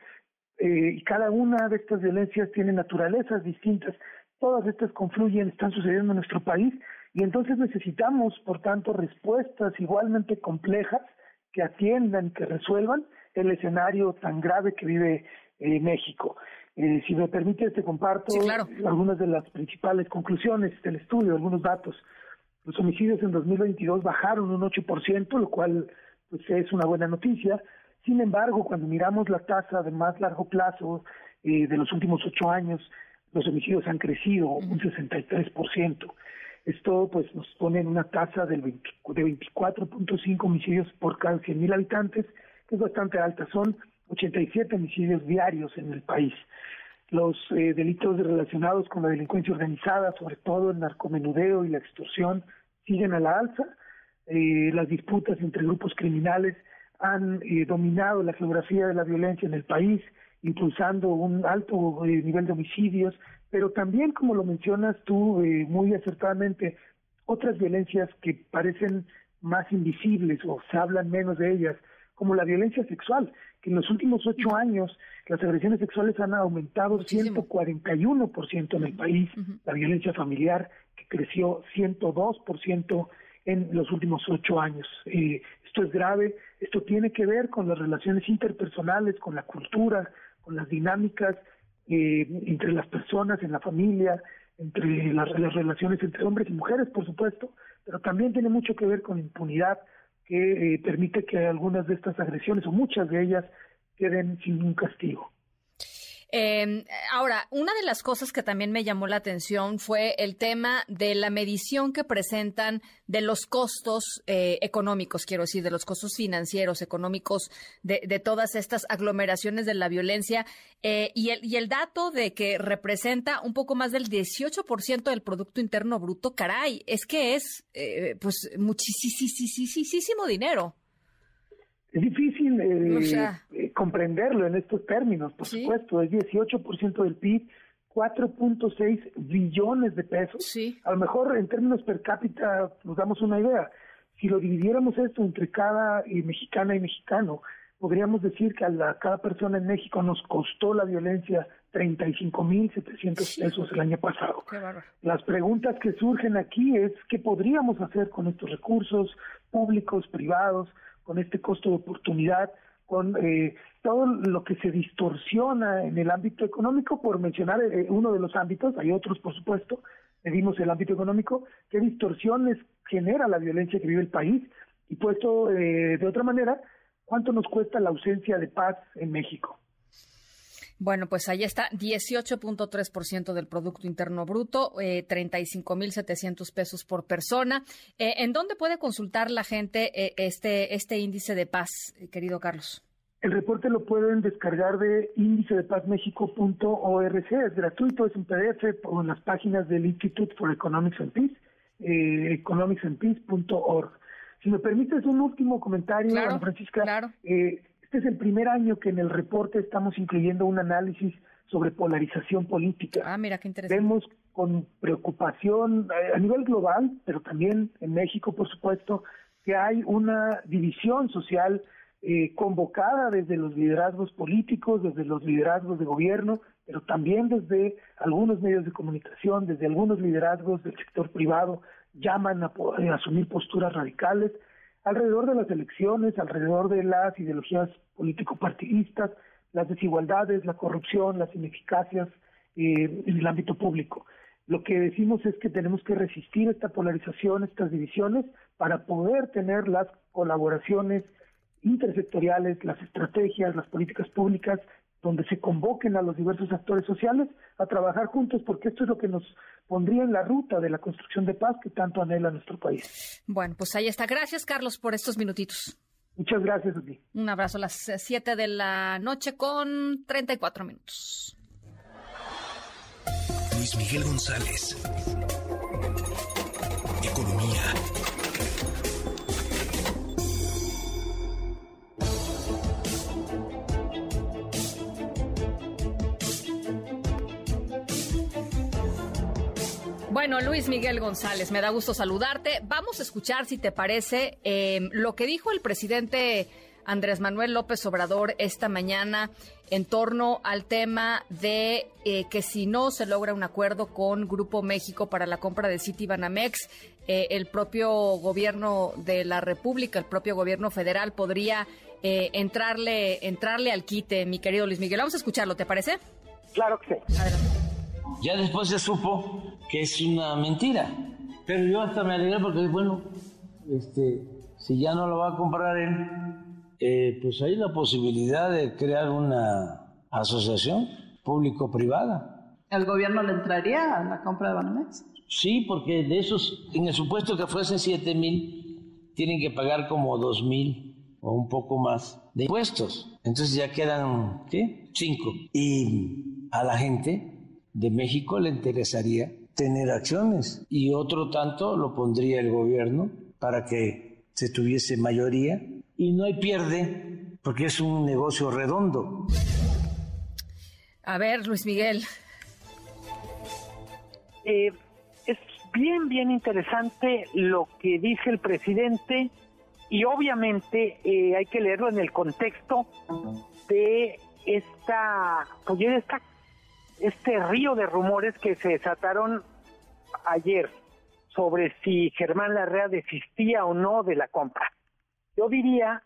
eh, y cada una de estas violencias tiene naturalezas distintas todas estas confluyen, están sucediendo en nuestro país y entonces necesitamos, por tanto, respuestas igualmente complejas que atiendan, que resuelvan el escenario tan grave que vive eh, México. Eh, si me permite, te comparto algunas de las principales conclusiones del estudio, algunos datos. Los homicidios en 2022 bajaron un 8%, lo cual pues, es una buena noticia. Sin embargo, cuando miramos la tasa de más largo plazo eh, de los últimos ocho años, los homicidios han crecido un 63%. Esto pues nos pone en una tasa del de 24.5 homicidios por cada 100.000 habitantes, que es bastante alta. Son 87 homicidios diarios en el país. Los eh, delitos relacionados con la delincuencia organizada, sobre todo el narcomenudeo y la extorsión, siguen a la alza. Eh, las disputas entre grupos criminales han eh, dominado la geografía de la violencia en el país impulsando un alto eh, nivel de homicidios pero también, como lo mencionas tú eh, muy acertadamente, otras violencias que parecen más invisibles o se hablan menos de ellas, como la violencia sexual, que en los últimos ocho años las agresiones sexuales han aumentado Muchísimo. 141% en el país, la violencia familiar que creció 102% en los últimos ocho años. Eh, esto es grave, esto tiene que ver con las relaciones interpersonales, con la cultura, con las dinámicas eh, entre las personas, en la familia, entre las, relaciones entre hombres y mujeres, por supuesto, pero también tiene mucho que ver con impunidad que eh, permite que algunas de estas agresiones o muchas de ellas queden sin un castigo. Eh, ahora, una de las cosas que también me llamó la atención fue el tema de la medición que presentan de los costos eh, económicos, quiero decir, de los costos financieros, económicos de, de todas estas aglomeraciones de la violencia eh, y, el, y el dato de que representa un poco más del 18% del Producto Interno Bruto, caray, es que es eh, pues muchísimo dinero. Es difícil eh, eh, comprenderlo en estos términos, por supuesto, es 18% del PIB, 4.6 billones de pesos. A lo mejor en términos per cápita nos damos una idea. Si lo dividiéramos esto entre cada eh, mexicana y mexicano, podríamos decir que a la, cada persona en México nos costó la violencia 35.700 pesos el año pasado. Las preguntas que surgen aquí es qué podríamos hacer con estos recursos públicos, privados, con este costo de oportunidad, con eh, todo lo que se distorsiona en el ámbito económico, por mencionar eh, uno de los ámbitos, hay otros por supuesto, medimos el ámbito económico, qué distorsiones genera la violencia que vive el país y puesto eh, de otra manera, cuánto nos cuesta la ausencia de paz en México. Bueno, pues ahí está, 18.3% del Producto Interno Bruto, eh, 35.700 pesos por persona. Eh, ¿En dónde puede consultar la gente eh, este, este índice de paz, eh, querido Carlos? El reporte lo pueden descargar de índice-de-paz-méxico.org. es gratuito, es un PDF o en las páginas del Institute for Economics and Peace, eh, economicsandpeace.org. Si me permites un último comentario, claro, Francisca. Claro. Eh, este es el primer año que en el reporte estamos incluyendo un análisis sobre polarización política. Ah, mira, qué interesante. Vemos con preocupación eh, a nivel global, pero también en México, por supuesto, que hay una división social eh, convocada desde los liderazgos políticos, desde los liderazgos de gobierno, pero también desde algunos medios de comunicación, desde algunos liderazgos del sector privado, llaman a, a asumir posturas radicales alrededor de las elecciones, alrededor de las ideologías político-partidistas, las desigualdades, la corrupción, las ineficacias eh, en el ámbito público. Lo que decimos es que tenemos que resistir esta polarización, estas divisiones, para poder tener las colaboraciones intersectoriales, las estrategias, las políticas públicas donde se convoquen a los diversos actores sociales a trabajar juntos, porque esto es lo que nos pondría en la ruta de la construcción de paz que tanto anhela nuestro país. Bueno, pues ahí está. Gracias, Carlos, por estos minutitos. Muchas gracias a ti. Un abrazo a las 7 de la noche con 34 minutos. Luis Miguel González. Bueno, Luis Miguel González, me da gusto saludarte. Vamos a escuchar, si te parece, eh, lo que dijo el presidente Andrés Manuel López Obrador esta mañana en torno al tema de eh, que si no se logra un acuerdo con Grupo México para la compra de Citibanamex, eh, el propio gobierno de la República, el propio gobierno federal podría eh, entrarle, entrarle al quite, mi querido Luis Miguel. Vamos a escucharlo, ¿te parece? Claro que sí. Adelante. Ya después se supo que es una mentira. Pero yo hasta me alegré porque, bueno, este, si ya no lo va a comprar él, eh, pues hay la posibilidad de crear una asociación público-privada. ¿El gobierno le entraría a la compra de Banamex? Sí, porque de esos, en el supuesto que fuesen 7 mil, tienen que pagar como 2 mil o un poco más de impuestos. Entonces ya quedan, ¿qué? 5. Y a la gente de México le interesaría tener acciones y otro tanto lo pondría el gobierno para que se tuviese mayoría y no hay pierde porque es un negocio redondo. A ver, Luis Miguel. Eh, es bien, bien interesante lo que dice el presidente y obviamente eh, hay que leerlo en el contexto de esta, pues, esta, este río de rumores que se desataron ayer sobre si Germán Larrea desistía o no de la compra. Yo diría,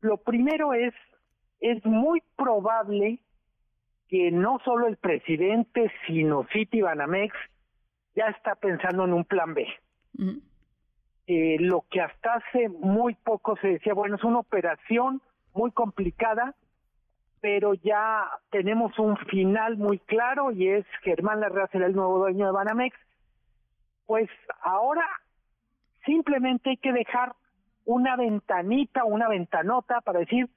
lo primero es, es muy probable que no solo el presidente, sino City Banamex ya está pensando en un plan B. Eh, lo que hasta hace muy poco se decía, bueno, es una operación muy complicada, pero ya tenemos un final muy claro y es Germán Larrea será el nuevo dueño de Banamex. Pues ahora simplemente hay que dejar una ventanita, una ventanota para decir,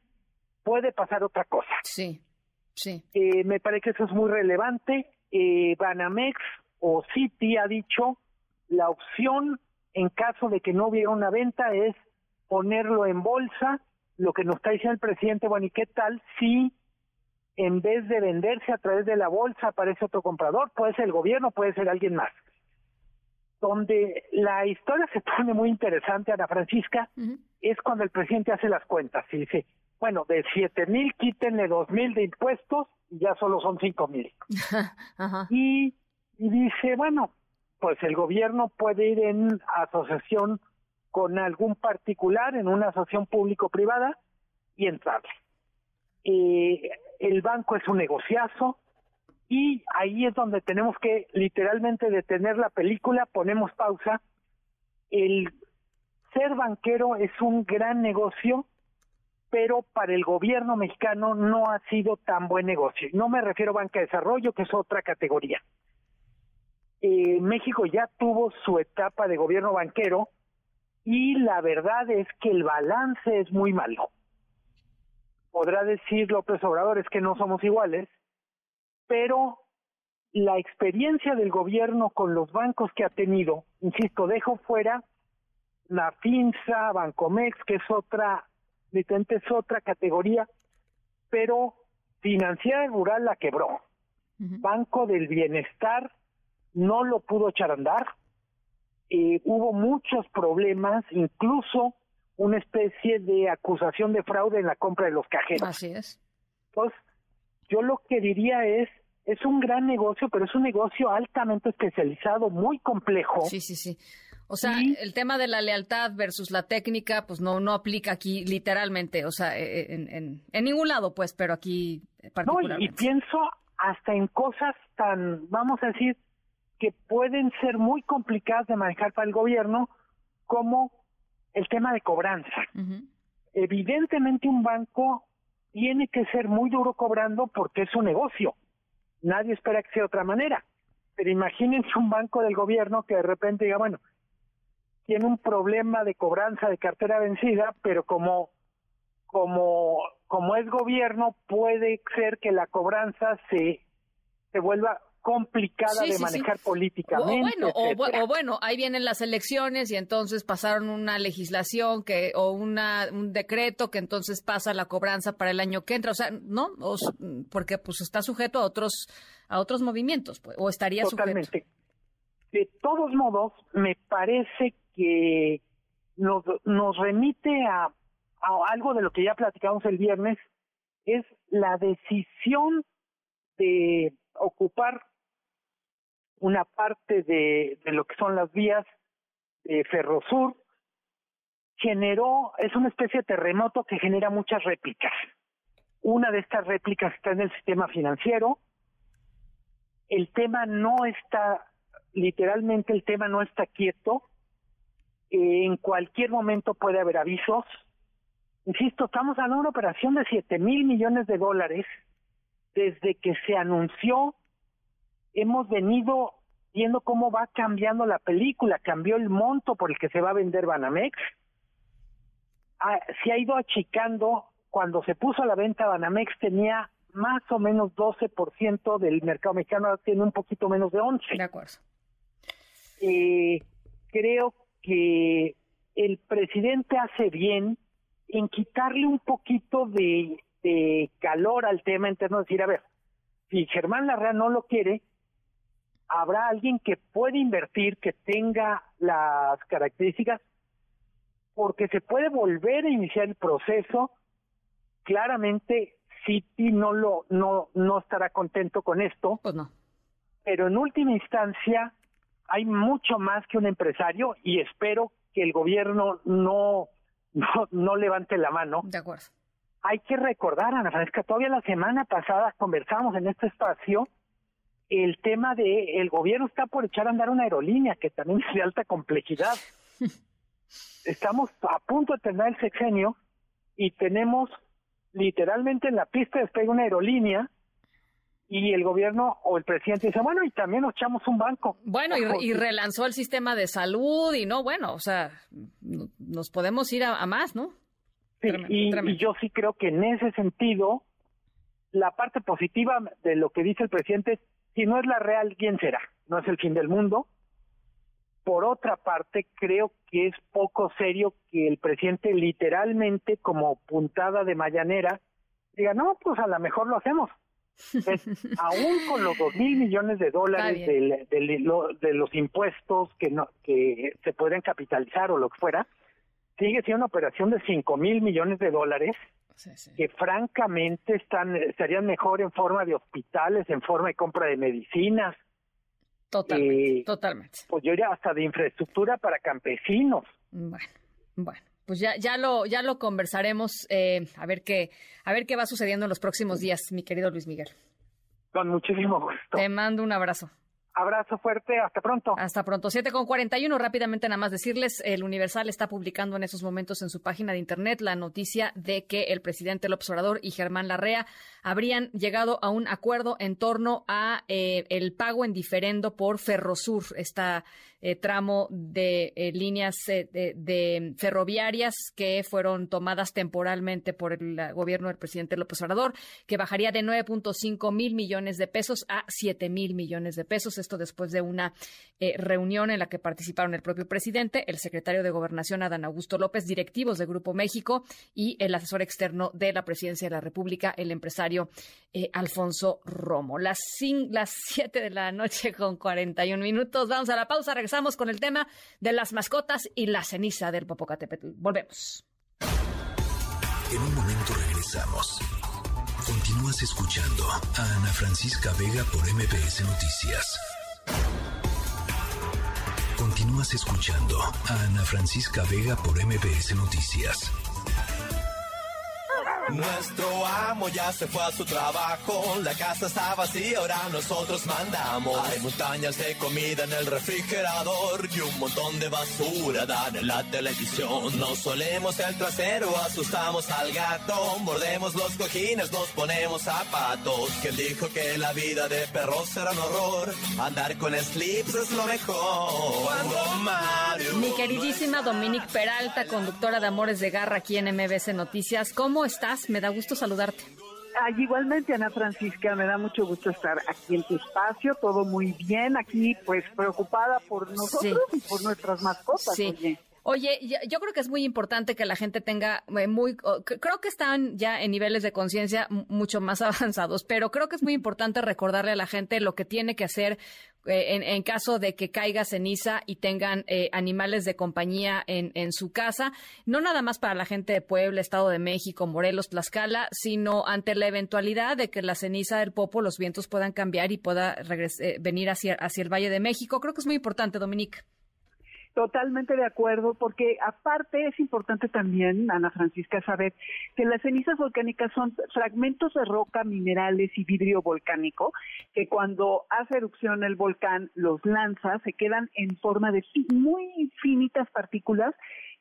puede pasar otra cosa. Sí. Sí. Eh, me parece que eso es muy relevante. Eh, Banamex o Citi ha dicho la opción en caso de que no hubiera una venta es ponerlo en bolsa. Lo que nos está diciendo el presidente, bueno, ¿y qué tal si en vez de venderse a través de la bolsa aparece otro comprador? Puede ser el gobierno, puede ser alguien más. Donde la historia se *laughs* pone muy interesante, Ana Francisca, es cuando el presidente hace las cuentas y dice, bueno, de siete mil quítenle dos mil de impuestos y ya solo son cinco mil. *laughs* Y, y dice, bueno, pues el gobierno puede ir en asociación con algún particular, en una asociación público-privada y entrarle. Eh, el banco es un negociazo y ahí es donde tenemos que literalmente detener la película, ponemos pausa. El ser banquero es un gran negocio pero para el gobierno mexicano no ha sido tan buen negocio. No me refiero a banca de desarrollo, que es otra categoría. Eh, México ya tuvo su etapa de gobierno banquero y la verdad es que el balance es muy malo. Podrá decir López Obrador es que no somos iguales, pero la experiencia del gobierno con los bancos que ha tenido, insisto, dejo fuera la FINSA, Bancomex, que es otra es otra categoría, pero Financiera Rural la quebró. Banco del Bienestar no lo pudo echar a andar. Eh, hubo muchos problemas, incluso una especie de acusación de fraude en la compra de los cajeros. Así es. Entonces, yo lo que diría es, es un gran negocio, pero es un negocio altamente especializado, muy complejo. Sí, sí, sí. O sea, el tema de la lealtad versus la técnica, pues no no aplica aquí literalmente, o sea, e, e, en, en, ningún lado, pues, pero aquí particularmente. No, y, pienso hasta en cosas tan, vamos a decir, que pueden ser muy complicadas de manejar para el gobierno, como el tema de cobranza. Evidentemente un banco tiene que ser muy duro cobrando porque es un negocio. Nadie espera que sea de otra manera. Pero imagínense un banco del gobierno que de repente diga, bueno, tiene un problema de cobranza de cartera vencida, pero como como como es gobierno puede ser que la cobranza se se vuelva complicada de manejar políticamente. O, bueno, o, bueno, ahí vienen las elecciones y entonces pasaron una legislación que o una, un decreto que entonces pasa la cobranza para el año que entra, o sea, no, porque pues está sujeto a otros a otros movimientos, pues, o estaría Totalmente. De todos modos, me parece que nos, nos remite a, algo de lo que ya platicamos el viernes, es la decisión de ocupar una parte de, de lo que son las vías de Ferrosur, generó, es una especie de terremoto que genera muchas réplicas. Una de estas réplicas está en el sistema financiero. El tema no está, literalmente el tema no está quieto en cualquier momento puede haber avisos. Insisto, estamos hablando de una operación de 7 mil millones de dólares. Desde que se anunció, hemos venido viendo cómo va cambiando la película. Cambió el monto por el que se va a vender Banamex. Ah, se ha ido achicando. Cuando se puso a la venta Banamex tenía más o menos 12% del mercado mexicano, ahora tiene un poquito menos de 11%. De acuerdo. Eh, creo que el presidente hace bien en quitarle un poquito de, calor al tema interno, decir, a ver, si Germán Larrea no lo quiere, habrá alguien que puede invertir, que tenga las características, porque se puede volver a iniciar el proceso. Claramente, Citi no lo no no estará contento con esto. Pues no. Pero en última instancia hay mucho más que un empresario y espero que el gobierno no no, no levante la mano. De acuerdo. Hay que recordar, Ana Francesca, todavía la semana pasada conversamos en este espacio el tema de el gobierno está por echar a andar una aerolínea que también *laughs* es de alta complejidad. Estamos a punto de terminar el sexenio y tenemos literalmente en la pista de despegue una aerolínea y el gobierno o el presidente dice, bueno, y también nos echamos un banco. Bueno, y, y relanzó el sistema de salud y no, bueno, o sea, nos podemos ir a, más, ¿no? Sí, y, y yo sí creo que en ese sentido, la parte positiva de lo que dice el presidente es, si no es la real, ¿quién será? No es el fin del mundo. Por otra parte, creo que es poco serio que el presidente literalmente como puntada de mayanera diga, no, pues a lo mejor lo hacemos. *laughs* aún con los dos mil millones de dólares de, de, los impuestos que no que se pueden capitalizar o lo que fuera, sigue siendo una operación de cinco mil millones de dólares que francamente están estarían mejor en forma de hospitales, en forma de compra de medicinas. Totalmente, eh, totalmente. Pues yo diría hasta de infraestructura para campesinos. Bueno, bueno pues ya, ya lo, ya lo conversaremos, eh, a ver qué, a ver qué va sucediendo en los próximos días, mi querido Luis Miguel. Con muchísimo gusto. Te mando un abrazo. Abrazo fuerte, hasta pronto. Hasta pronto. 7 con 41, rápidamente nada más decirles, el Universal está publicando en esos momentos en su página de internet la noticia de que el presidente López Obrador y Germán Larrea habrían llegado a un acuerdo en torno a eh, el pago en diferendo por Ferrosur, esta eh, tramo de eh, líneas eh, de, ferroviarias que fueron tomadas temporalmente por el gobierno del presidente López Obrador, que bajaría de 9.5 mil millones de pesos a 7 mil millones de pesos. Esto después de una reunión en la que participaron el propio presidente, el secretario de Gobernación Adán Augusto López, directivos de Grupo México y el asesor externo de la presidencia de la República, el empresario Alfonso Romo. Las, las 7 de la noche con 41 minutos. Vamos a la pausa. Regresamos con el tema de las mascotas y la ceniza del Popocatépetl. Volvemos. En un momento regresamos. Continúas escuchando a Ana Francisca Vega por MPS Noticias. Continúas escuchando a Ana Francisca Vega por MPS Noticias. Nuestro amo ya se fue a su trabajo, la casa está vacía, ahora nosotros mandamos. Hay montañas de comida en el refrigerador y un montón de basura dan en la televisión. Nos solemos el trasero, asustamos al gato, mordemos los cojines, nos ponemos zapatos. ¿Quién dijo que la vida de perros era un horror? Andar con slips es lo mejor. Mi queridísima Dominique Peralta, conductora de Amores de Garra aquí en MBC Noticias, ¿cómo estás? Me da gusto saludarte. igualmente, Ana Francisca, me da mucho gusto estar aquí en tu espacio, todo muy bien, aquí pues preocupada por nosotros y por nuestras mascotas. Sí. Oye, yo creo que es muy importante que la gente tenga eh, muy, creo que están ya en niveles de conciencia mucho más *laughs* avanzados, pero creo que es muy importante recordarle a la gente lo que tiene que hacer eh, en, caso de que caiga ceniza y tengan eh, animales de compañía en, en su casa, no nada más para la gente de Puebla, Estado de México, Morelos, Tlaxcala, sino ante la eventualidad de que la ceniza del popo, los vientos puedan cambiar y pueda venir hacia, hacia el Valle de México. Creo que es muy importante, Dominique. Totalmente de acuerdo, porque aparte es importante también, Ana Francisca, saber que las cenizas volcánicas son fragmentos de roca, minerales y vidrio volcánico, que cuando hace erupción el volcán los lanza, se quedan en forma de muy finitas partículas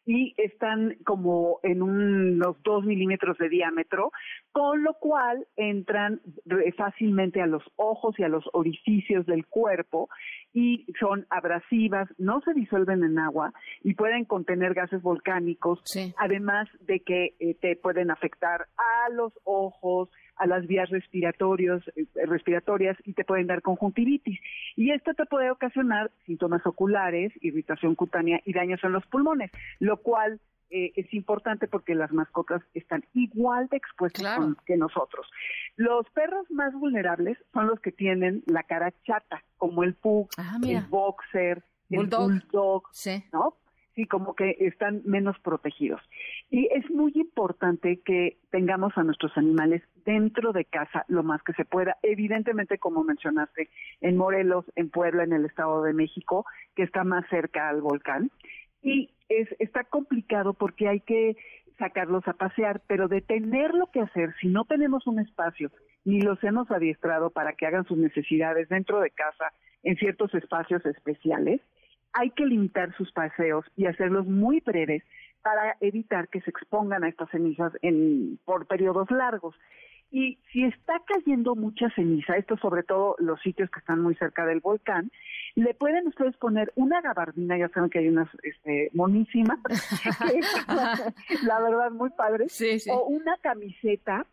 y están como en unos dos milímetros de diámetro, con lo cual entran fácilmente a los ojos y a los orificios del cuerpo y son abrasivas, no se disuelven en agua y pueden contener gases volcánicos, además de que eh, te pueden afectar a los ojos, a las vías respiratorios, eh, respiratorias y te pueden dar conjuntivitis. Y esto te puede ocasionar síntomas oculares, irritación cutánea y daños en los pulmones, lo cual eh, es importante porque las mascotas están igual de expuestas que nosotros. Los perros más vulnerables son los que tienen la cara chata, como el pug, Ah, el boxer, el bulldog, ¿no? Sí, como que están menos protegidos. Y es muy importante que tengamos a nuestros animales dentro de casa lo más que se pueda. Evidentemente, como mencionaste, en Morelos, en Puebla, en el Estado de México, que está más cerca al volcán. Y es, está complicado porque hay que sacarlos a pasear, pero de tenerlo que hacer, si no tenemos un espacio ni los hemos adiestrado para que hagan sus necesidades dentro de casa en ciertos espacios especiales, hay que limitar sus paseos y hacerlos muy breves para evitar que se expongan a estas cenizas en, por periodos largos. Y si está cayendo mucha ceniza, esto sobre todo los sitios que están muy cerca del volcán, le pueden ustedes poner una gabardina, ya saben que hay unas este, monísimas, *laughs* *laughs* la verdad muy padres, o una camiseta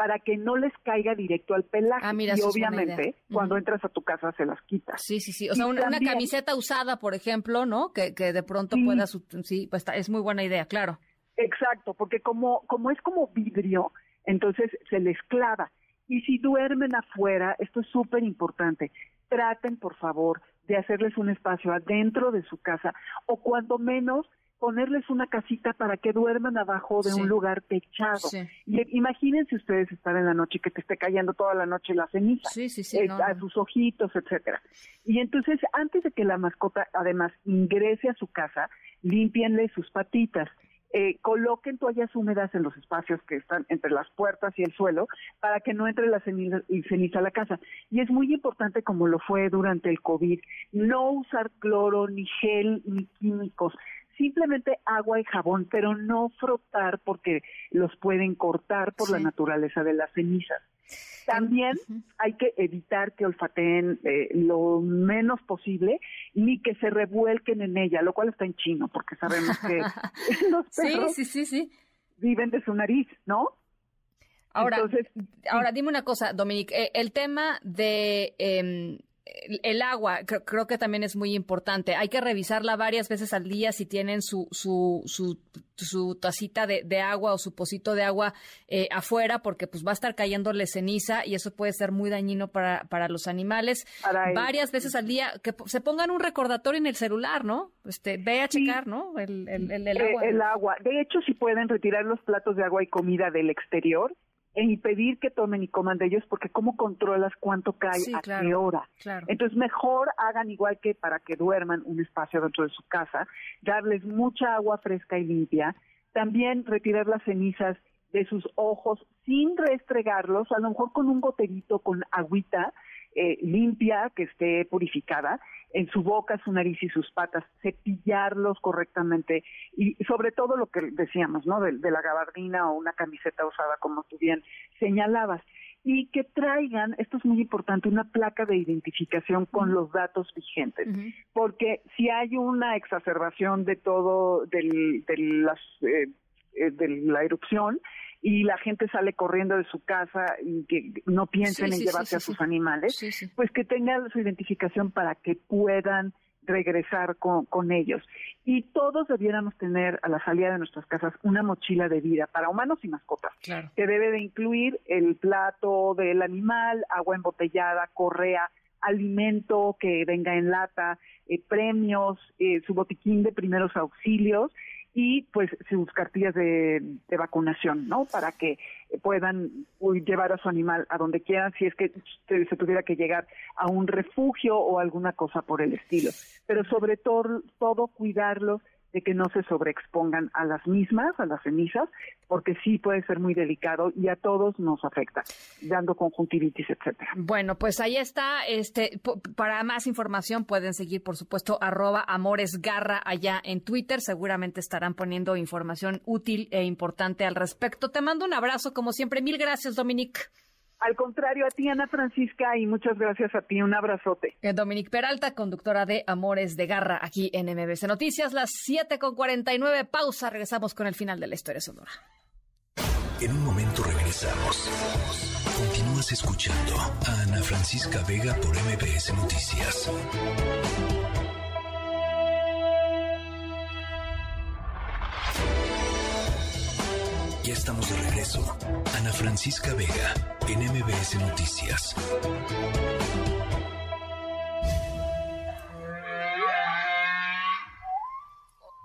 para que no les caiga directo al pelaje. Ah, mira, y obviamente, cuando entras a tu casa se las quitas. Sí, sí, sí. O sea, una, camiseta usada, por ejemplo, ¿no? Que, que de pronto Sí. puedas... Sí, pues está- es muy buena idea, claro. Exacto, porque como, como es como vidrio, entonces se les clava. Y si duermen afuera, esto es súper importante, traten por favor de hacerles un espacio adentro de su casa o cuando menos ponerles una casita para que duerman abajo de Sí. un lugar techado. Sí. Y imagínense ustedes estar en la noche y que te esté cayendo toda la noche la ceniza Sí, sí, sí. eh, no, a no. sus ojitos, etcétera. Y entonces, antes de que la mascota además ingrese a su casa, límpienle sus patitas. Eh, coloquen toallas húmedas en los espacios que están entre las puertas y el suelo para que no entre la ceniza, y ceniza a la casa. Y es muy importante, como lo fue durante el COVID, no usar cloro, ni gel, ni químicos. Simplemente agua y jabón, pero no frotar porque los pueden cortar por la naturaleza de las cenizas. También hay que evitar que olfateen eh, lo menos posible ni que se revuelquen en ella, lo cual está en chino, porque sabemos que *laughs* *laughs* los perros sí, sí, sí. viven de su nariz, ¿no? Ahora, Entonces, ahora dime una cosa, Dominique, eh, el tema de em, el, agua, creo, creo que también es muy importante. Hay que revisarla varias veces al día si tienen su, su, su, su tacita de, de agua o su pocito de agua eh, afuera, porque pues va a estar cayéndole ceniza y eso puede ser muy dañino para, para los animales. Para varias veces al día, que se pongan un recordatorio en el celular, ¿no? Este, ve a checar, ¿no? El, el, el- el Eh, agua. el agua. De hecho, si pueden retirar los platos de agua y comida del exterior y pedir que tomen y coman de ellos, porque ¿cómo controlas cuánto cae Sí, a claro, qué hora? claro. Entonces, mejor hagan igual que para que duerman un espacio dentro de su casa, darles mucha agua fresca y limpia, también retirar las cenizas de sus ojos sin restregarlos, a lo mejor con un goterito, con agüita eh, limpia, que esté purificada, en su boca, su nariz y sus patas, cepillarlos correctamente y sobre todo lo que decíamos, ¿no? De, de la gabardina o una camiseta usada, como tú bien señalabas y que traigan, esto es muy importante, una placa de identificación con los datos vigentes, porque si hay una exacerbación de todo, del, de, las, eh, eh, de la erupción, y la gente sale corriendo de su casa y que no piensen Sí, en sí, llevarse sí, a sus animales, pues que tengan su identificación para que puedan regresar con, con ellos. Y todos debiéramos tener a la salida de nuestras casas una mochila de vida para humanos y mascotas, Claro. que debe de incluir el plato del animal, agua embotellada, correa, alimento que venga en lata, eh, premios, eh, su botiquín de primeros auxilios y pues sus cartillas de, de vacunación, ¿no? Para que puedan llevar a su animal a donde quieran si es que se tuviera que llegar a un refugio o alguna cosa por el estilo. Pero sobre todo, todo cuidarlos de que no se sobreexpongan a las mismas, a las cenizas, porque sí puede ser muy delicado y a todos nos afecta, dando conjuntivitis, etcétera. Bueno, pues ahí está. Este, para más información pueden seguir, por supuesto, arroba amoresgarra allá en Twitter. Seguramente estarán poniendo información útil e importante al respecto. Te mando un abrazo, como siempre. Mil gracias, Dominique. Al contrario, a ti, Ana Francisca, y muchas gracias a ti. Un abrazote. Eh, Dominique Peralta, conductora de Amores de Garra, aquí en MBC Noticias, las 7 con 49. Pausa, regresamos con el final de la historia sonora. En un momento regresamos. Continúas escuchando a Ana Francisca Vega por MBS Noticias. Ya estamos de regreso. Ana Francisca Vega, en MBS Noticias.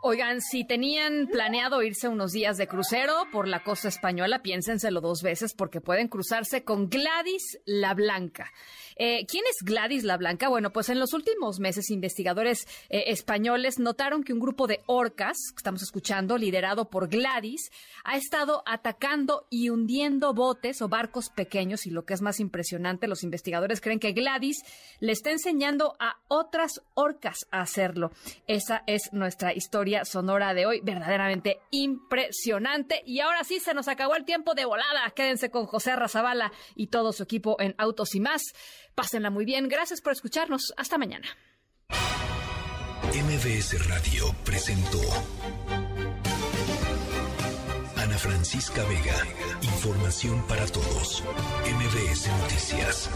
Oigan, si tenían planeado irse unos días de crucero por la costa española, piénsenselo dos veces porque pueden cruzarse con Gladys la Blanca. Eh, ¿Quién es Gladys la Blanca? Bueno, pues en los últimos meses investigadores eh, españoles notaron que un grupo de orcas, que estamos escuchando, liderado por Gladys, ha estado atacando y hundiendo botes o barcos pequeños y lo que es más impresionante, los investigadores creen que Gladys le está enseñando a otras orcas a hacerlo. Esa es nuestra sonora de hoy, verdaderamente impresionante. Y ahora sí, se nos acabó el tiempo de volada. Quédense con José Razabala y todo su equipo en Autos y más. Pásenla muy bien. Gracias por escucharnos. Hasta mañana. MBS Radio presentó Ana Francisca Vega. Información para todos. MBS Noticias.